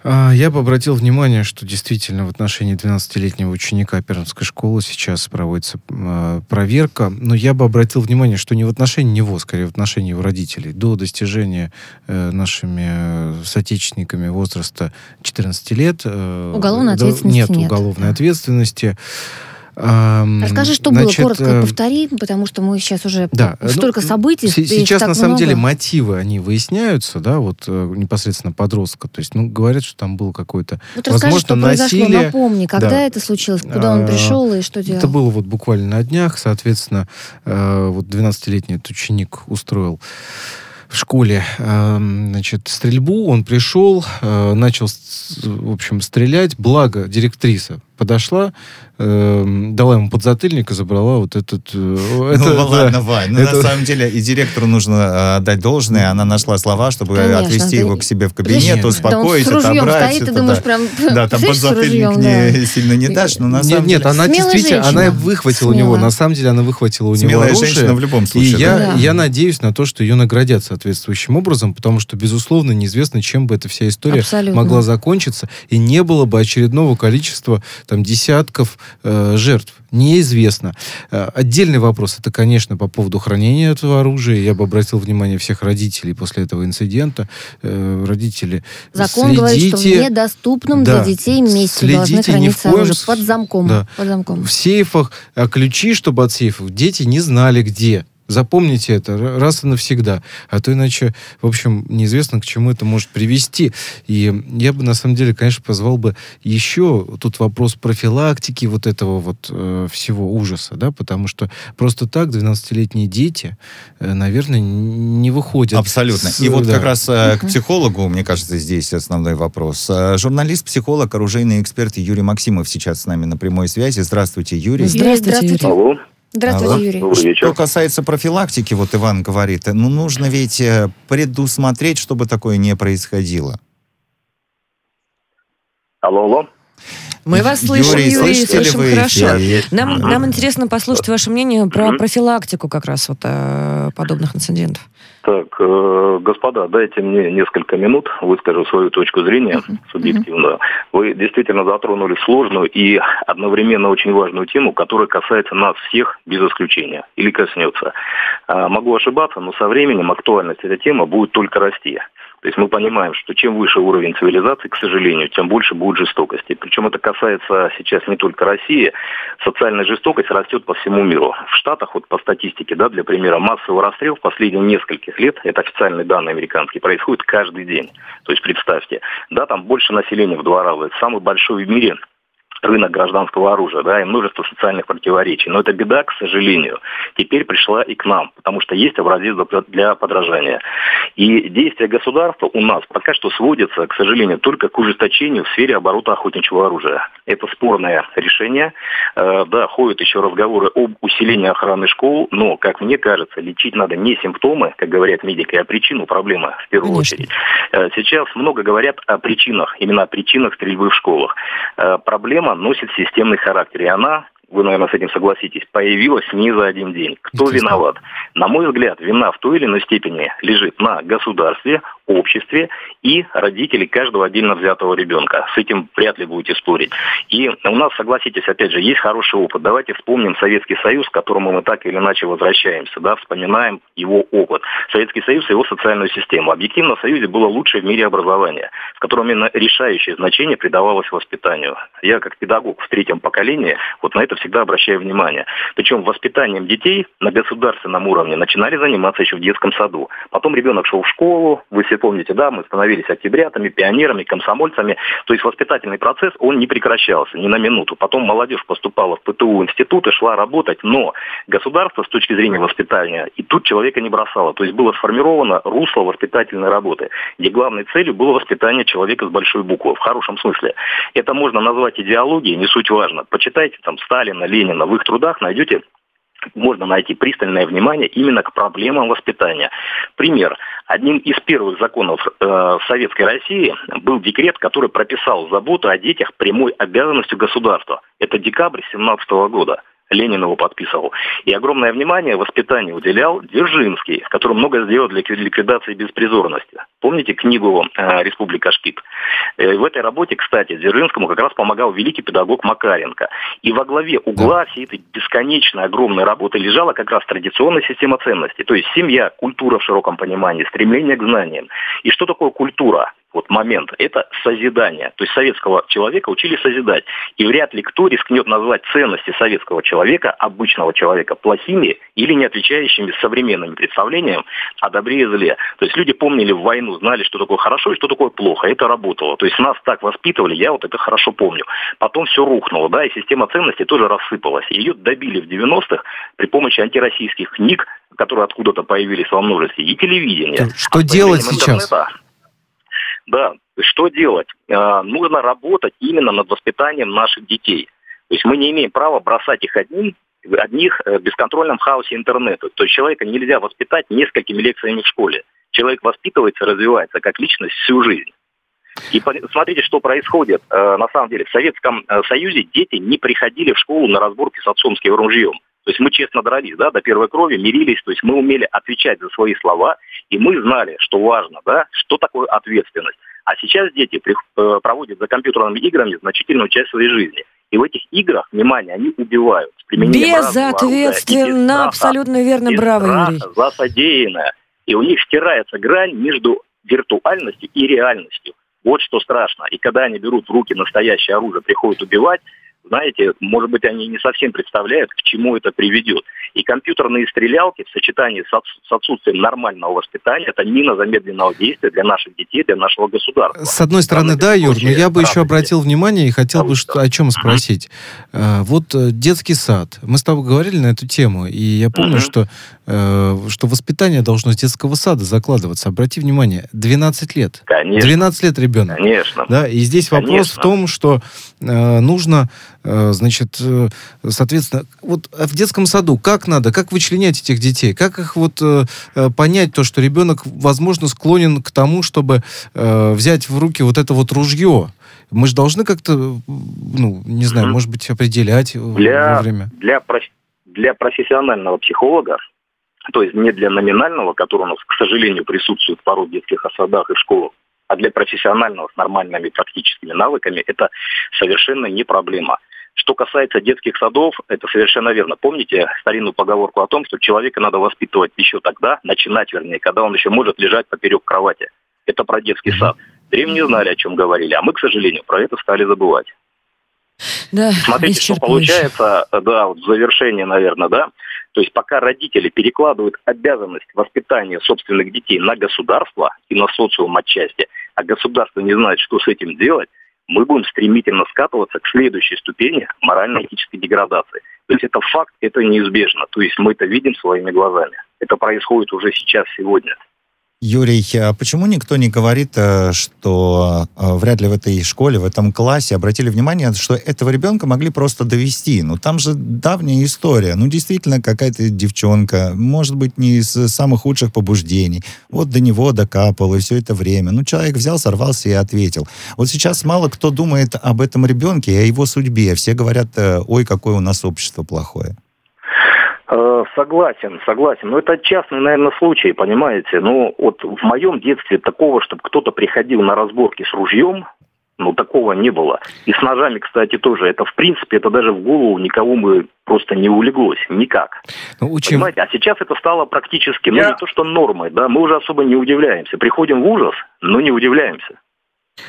А, я бы обратил внимание, что действительно в отношении 12-летнего ученика Пермской школы сейчас проводится э, проверка, но я бы обратил внимание, что не в отношении него, скорее в отношении его родителей. До достижения э, нашими э, соотечественниками возраста 14 лет... Э, уголовной ответственности нет. Нет уголовной ответственности. Расскажи, что Значит, было, коротко э... повтори, потому что мы сейчас уже да, ну, столько ну, событий. Сейчас, на самом много. деле, мотивы, они выясняются, да, вот э, непосредственно подростка. То есть, ну, говорят, что там было какое-то, вот возможно, расскажи, что насилие. Произошло, напомни, когда да. это случилось, куда он а, пришел и что делал? Это было вот буквально на днях, соответственно, э, вот 12-летний этот ученик устроил в школе эм, значит, стрельбу, он пришел, начал, в общем, стрелять, благо директриса подошла, э, дала ему подзатыльник и забрала вот этот... Э, ну, это, ну, ладно, да, Вань, ну, это... на самом деле и директору нужно э, отдать должное, она нашла слова, чтобы Конечно, отвести ты... его к себе в кабинет, успокоить, да отобрать. Стоит, это, думаешь, да. прям... да, там подзатыльник ружьем, не, да. сильно не дашь, но на самом нет, деле... Нет, она Смелая действительно, женщина. она выхватила Смелая. у него, на самом деле она выхватила у Смелая него оружие. женщина в любом случае. И да. я, я надеюсь на то, что ее наградят соответствующим образом, потому что, безусловно, неизвестно, чем бы эта вся история Абсолютно. могла закончиться, и не было бы очередного количества там десятков э, жертв неизвестно. Э, отдельный вопрос, это, конечно, по поводу хранения этого оружия. Я бы обратил внимание всех родителей после этого инцидента. Э, родители, Закон следите, говорит, что в недоступном да, для детей месте должны храниться оружие под замком. Да, под замком. В сейфах, а ключи, чтобы от сейфов, дети не знали где. Запомните это раз и навсегда. А то иначе, в общем, неизвестно, к чему это может привести. И я бы, на самом деле, конечно, позвал бы еще тут вопрос профилактики вот этого вот э, всего ужаса, да, потому что просто так 12-летние дети, э, наверное, не выходят. Абсолютно. С, и вот да. как раз э, к психологу, мне кажется, здесь основной вопрос. Э, журналист-психолог, оружейный эксперт Юрий Максимов сейчас с нами на прямой связи. Здравствуйте, Юрий. Здравствуйте, Юрий. Алло. Здравствуйте, Алло. Юрий. Добрый вечер. Что касается профилактики, вот Иван говорит, ну нужно ведь э, предусмотреть, чтобы такое не происходило. Алло, алло. Мы вас слышим, Юрий, Юрий слышим хорошо. Нам, нам интересно послушать ваше мнение про профилактику как раз вот э, подобных инцидентов. Так, э, господа, дайте мне несколько минут, выскажу свою точку зрения uh-huh. субъективно. Вы действительно затронули сложную и одновременно очень важную тему, которая касается нас всех без исключения, или коснется. Э, могу ошибаться, но со временем актуальность этой темы будет только расти. То есть мы понимаем, что чем выше уровень цивилизации, к сожалению, тем больше будет жестокости. Причем это касается сейчас не только России. Социальная жестокость растет по всему миру. В Штатах, вот по статистике, да, для примера, массовый расстрел в последние нескольких лет, это официальные данные американские, происходит каждый день. То есть представьте, да, там больше населения в два раза. Это самый большой в мире рынок гражданского оружия, да, и множество социальных противоречий. Но эта беда, к сожалению, теперь пришла и к нам, потому что есть образец для подражания. И действия государства у нас пока что сводятся, к сожалению, только к ужесточению в сфере оборота охотничьего оружия. Это спорное решение. Э, да, ходят еще разговоры об усилении охраны школ, но, как мне кажется, лечить надо не симптомы, как говорят медики, а причину проблемы в первую Конечно. очередь. Э, сейчас много говорят о причинах, именно о причинах стрельбы в школах. Э, проблема проблема носит системный характер, и она вы, наверное, с этим согласитесь, появилась не за один день. Кто виноват? На мой взгляд, вина в той или иной степени лежит на государстве, обществе и родителей каждого отдельно взятого ребенка. С этим вряд ли будете спорить. И у нас, согласитесь, опять же, есть хороший опыт. Давайте вспомним Советский Союз, к которому мы так или иначе возвращаемся, да, вспоминаем его опыт. Советский Союз и его социальную систему. Объективно в Союзе было лучшее в мире образование, в котором именно решающее значение придавалось воспитанию. Я как педагог в третьем поколении вот на это всегда обращаю внимание. Причем воспитанием детей на государственном уровне начинали заниматься еще в детском саду. Потом ребенок шел в школу, вы все помните, да, мы становились октябрятами, пионерами, комсомольцами. То есть воспитательный процесс, он не прекращался ни на минуту. Потом молодежь поступала в ПТУ институты, шла работать, но государство с точки зрения воспитания и тут человека не бросало. То есть было сформировано русло воспитательной работы, где главной целью было воспитание человека с большой буквы, в хорошем смысле. Это можно назвать идеологией, не суть важно. Почитайте там Сталина, Ленина, в их трудах найдете можно найти пристальное внимание именно к проблемам воспитания. Пример. Одним из первых законов э, Советской России был декрет, который прописал заботу о детях прямой обязанностью государства. Это декабрь 17 года. Ленин его подписывал. И огромное внимание воспитанию уделял Дзержинский, в котором много сделал для ликвидации беспризорности. Помните книгу э, «Республика Шпик»? Э, в этой работе, кстати, Дзержинскому как раз помогал великий педагог Макаренко. И во главе угла всей этой бесконечной огромной работы лежала как раз традиционная система ценностей. То есть семья, культура в широком понимании, стремление к знаниям. И что такое культура? Вот момент, это созидание. То есть советского человека учили созидать. И вряд ли кто рискнет назвать ценности советского человека, обычного человека, плохими или не отвечающими современным представлениям о добре и зле. То есть люди помнили войну, знали, что такое хорошо и что такое плохо. Это работало. То есть нас так воспитывали, я вот это хорошо помню. Потом все рухнуло, да, и система ценностей тоже рассыпалась. Ее добили в 90-х при помощи антироссийских книг, которые откуда-то появились во множестве, и телевидения. Что а делать сейчас? Да, что делать? Э, нужно работать именно над воспитанием наших детей. То есть мы не имеем права бросать их одним, одних в бесконтрольном хаосе интернета. То есть человека нельзя воспитать несколькими лекциями в школе. Человек воспитывается, развивается как личность всю жизнь. И смотрите, что происходит. Э, на самом деле, в Советском э, Союзе дети не приходили в школу на разборки с отцовским ружьем. То есть мы честно дрались, да, до первой крови, мирились, то есть мы умели отвечать за свои слова, и мы знали, что важно, да, что такое ответственность. А сейчас дети э, проводят за компьютерными играми значительную часть своей жизни. И в этих играх, внимание, они убивают. Безответственно, абсолютно верно, браво, Юрий. За содеянное. И у них стирается грань между виртуальностью и реальностью. Вот что страшно. И когда они берут в руки настоящее оружие, приходят убивать, знаете, может быть, они не совсем представляют, к чему это приведет. И компьютерные стрелялки в сочетании с, отсутствием нормального воспитания – это мина замедленного действия для наших детей, для нашего государства. С одной стороны, да, Юр, но я бы еще обратил внимание и хотел бы что, о чем спросить. Uh-huh. Вот э, детский сад. Мы с тобой говорили на эту тему, и я помню, uh-huh. что, э, что воспитание должно с детского сада закладываться. Обрати внимание, 12 лет. Конечно. 12 лет ребенок. Конечно. Да, и здесь вопрос Конечно. в том, что э, нужно Э, значит, э, соответственно, вот в детском саду как надо, как вычленять этих детей, как их вот э, понять то, что ребенок, возможно, склонен к тому, чтобы взять в руки вот это вот ружье. Мы же должны как-то, ну, не знаю, mm-hmm. может быть, определять для, вовремя. Для, для профессионального психолога, то есть не для номинального, который у нас, к сожалению, присутствует порой в детских садах и школах, а для профессионального с нормальными практическими навыками это совершенно не проблема. Что касается детских садов, это совершенно верно. Помните старинную поговорку о том, что человека надо воспитывать еще тогда, начинать вернее, когда он еще может лежать поперек кровати. Это про детский сад. Древние знали, о чем говорили, а мы, к сожалению, про это стали забывать. Да, Смотрите, что получается, да, вот в завершение, наверное, да. То есть пока родители перекладывают обязанность воспитания собственных детей на государство и на социум отчасти, а государство не знает, что с этим делать, мы будем стремительно скатываться к следующей ступени морально-этической деградации. То есть это факт, это неизбежно. То есть мы это видим своими глазами. Это происходит уже сейчас, сегодня. Юрий, а почему никто не говорит, э, что э, вряд ли в этой школе, в этом классе обратили внимание, что этого ребенка могли просто довести? Ну, там же давняя история. Ну, действительно, какая-то девчонка, может быть, не из самых худших побуждений. Вот до него докапал, и все это время. Ну, человек взял, сорвался и ответил. Вот сейчас мало кто думает об этом ребенке и о его судьбе. Все говорят, э, ой, какое у нас общество плохое. Э, согласен, согласен. Но это частный, наверное, случай, понимаете. Ну, вот в моем детстве такого, чтобы кто-то приходил на разборки с ружьем, ну, такого не было. И с ножами, кстати, тоже. Это, в принципе, это даже в голову никого бы просто не улеглось. Никак. Ну, учим... Понимаете? А сейчас это стало практически, ну, Я... не то, что нормой, да, мы уже особо не удивляемся. Приходим в ужас, но не удивляемся.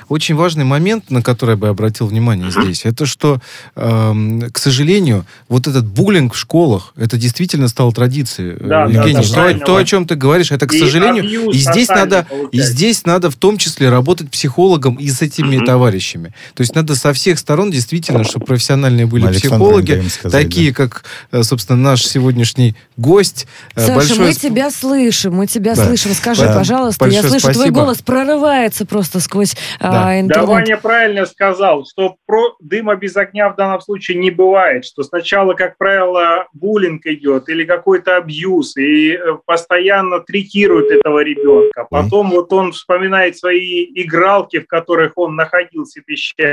Очень важный момент, на который я бы обратил внимание здесь, это что, э, к сожалению, вот этот буллинг в школах, это действительно стало традицией. Да, Евгений, да, то, то, о чем ты говоришь, это, к и сожалению, и здесь надо, получается. и здесь надо в том числе работать психологом и с этими mm-hmm. товарищами. То есть надо со всех сторон действительно, чтобы профессиональные были Александр психологи, сказать, такие, да. как, э, собственно, наш сегодняшний гость. Э, Саша, большое... мы тебя слышим, мы тебя да. слышим. Скажи, да. пожалуйста, Большое я слышу, спасибо. твой голос прорывается просто сквозь да. А, да, Ваня правильно сказал, что про дыма без огня в данном случае не бывает, что сначала, как правило, буллинг идет или какой-то абьюз, и э, постоянно третируют этого ребенка. Потом вот он вспоминает свои игралки, в которых он находился,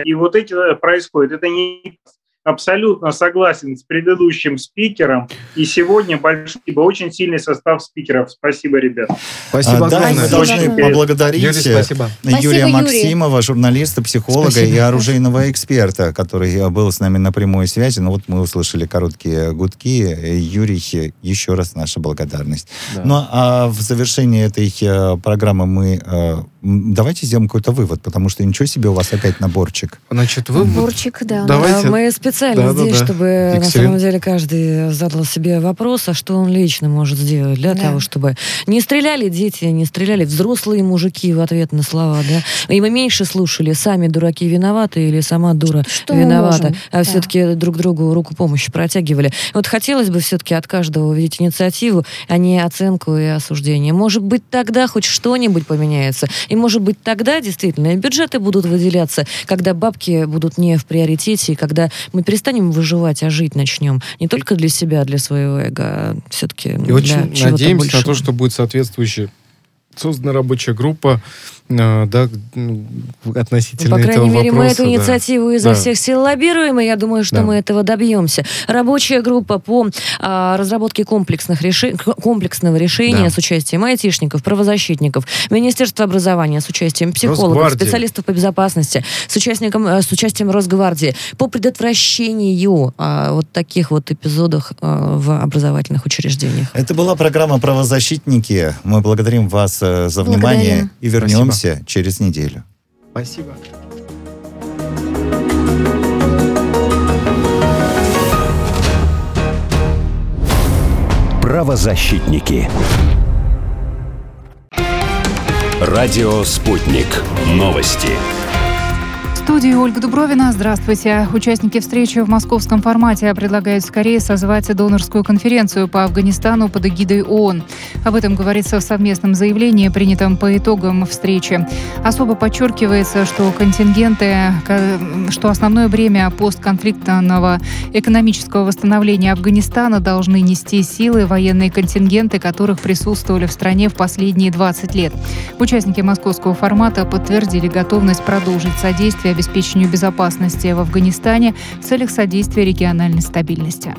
и вот эти э, происходит. Это не абсолютно согласен с предыдущим спикером. И сегодня большой, очень сильный состав спикеров. Спасибо, ребят. Спасибо. А, да, мы должны поблагодарить Юрий, спасибо. Юрия спасибо, Максимова, журналиста, психолога спасибо. и оружейного эксперта, который был с нами на прямой связи. Ну вот мы услышали короткие гудки. Юрий, еще раз наша благодарность. Да. Ну а в завершении этой э, программы мы э, давайте сделаем какой-то вывод, потому что ничего себе у вас опять наборчик. Значит, вывод. Наборчик, да. Давайте. Мы специально да, здесь, да, да. чтобы Екатерин. на самом деле каждый задал себе вопрос, а что он лично может сделать для да. того, чтобы не стреляли дети, не стреляли взрослые мужики в ответ на слова, да, и мы меньше слушали, сами дураки виноваты или сама дура что виновата, а да. все-таки друг другу руку помощи протягивали. Вот хотелось бы все-таки от каждого увидеть инициативу, а не оценку и осуждение. Может быть, тогда хоть что-нибудь поменяется. И может быть, тогда действительно бюджеты будут выделяться, когда бабки будут не в приоритете, и когда мы перестанем выживать, а жить начнем. Не только для себя, для своего эго, а все-таки И очень надеемся большего. на то, что будет соответствующая создана рабочая группа, да, относительно По крайней этого мере, вопроса, мы эту инициативу да. изо да. всех сил лоббируем, и я думаю, что да. мы этого добьемся. Рабочая группа по а, разработке комплексных реши... комплексного решения да. с участием айтишников, правозащитников, Министерства образования с участием психологов, Росгвардии. специалистов по безопасности, с, участником, э, с участием Росгвардии, по предотвращению а, вот таких вот эпизодов а, в образовательных учреждениях. Это была программа «Правозащитники». Мы благодарим вас э, за внимание и вернемся Спасибо. Через неделю. Спасибо. Правозащитники. Радио «Спутник». Новости студии Ольга Дубровина. Здравствуйте. Участники встречи в московском формате предлагают скорее созвать донорскую конференцию по Афганистану под эгидой ООН. Об этом говорится в совместном заявлении, принятом по итогам встречи. Особо подчеркивается, что контингенты, что основное бремя постконфликтного экономического восстановления Афганистана должны нести силы военные контингенты, которых присутствовали в стране в последние 20 лет. Участники московского формата подтвердили готовность продолжить содействие обеспечению безопасности в Афганистане в целях содействия региональной стабильности.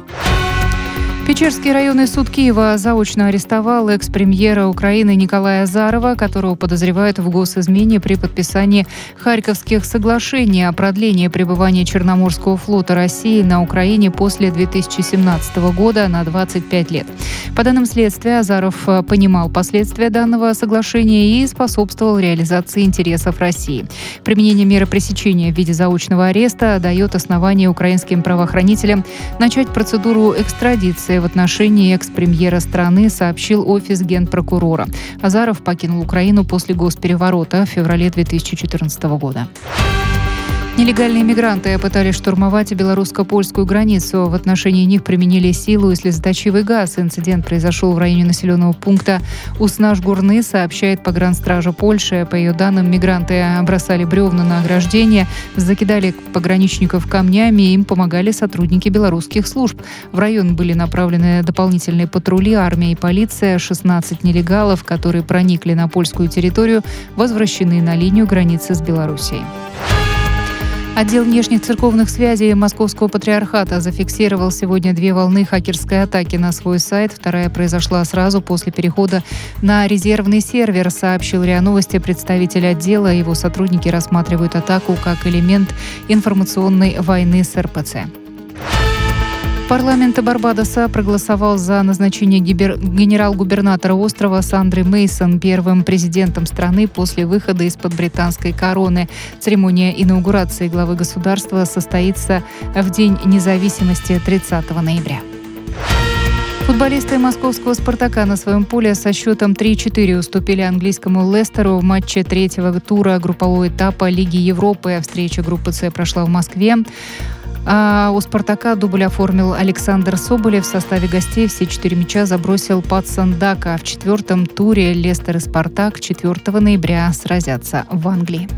Печерский районный суд Киева заочно арестовал экс-премьера Украины Николая Азарова, которого подозревают в госизмене при подписании Харьковских соглашений о продлении пребывания Черноморского флота России на Украине после 2017 года на 25 лет. По данным следствия, Азаров понимал последствия данного соглашения и способствовал реализации интересов России. Применение меры пресечения в виде заочного ареста дает основание украинским правоохранителям начать процедуру экстрадиции в отношении экс-премьера страны сообщил офис генпрокурора. Азаров покинул Украину после госпереворота в феврале 2014 года. Нелегальные мигранты пытались штурмовать белорусско-польскую границу. В отношении них применили силу и слезоточивый газ. Инцидент произошел в районе населенного пункта Уснаж-Гурны, сообщает погранстража Польши. По ее данным, мигранты бросали бревна на ограждение, закидали пограничников камнями, им помогали сотрудники белорусских служб. В район были направлены дополнительные патрули, армия и полиция. 16 нелегалов, которые проникли на польскую территорию, возвращены на линию границы с Белоруссией. Отдел внешних церковных связей Московского патриархата зафиксировал сегодня две волны хакерской атаки на свой сайт. Вторая произошла сразу после перехода на резервный сервер, сообщил РИА Новости представитель отдела. Его сотрудники рассматривают атаку как элемент информационной войны с РПЦ. Парламент Барбадоса проголосовал за назначение гибер... генерал-губернатора острова Сандры Мейсон первым президентом страны после выхода из-под британской короны. Церемония инаугурации главы государства состоится в День независимости 30 ноября. Футболисты московского «Спартака» на своем поле со счетом 3-4 уступили английскому «Лестеру в матче третьего тура группового этапа Лиги Европы. Встреча группы «С» прошла в Москве. А у «Спартака» дубль оформил Александр Соболев. В составе гостей все четыре мяча забросил под Сандака. В четвертом туре Лестер и «Спартак» 4 ноября сразятся в Англии.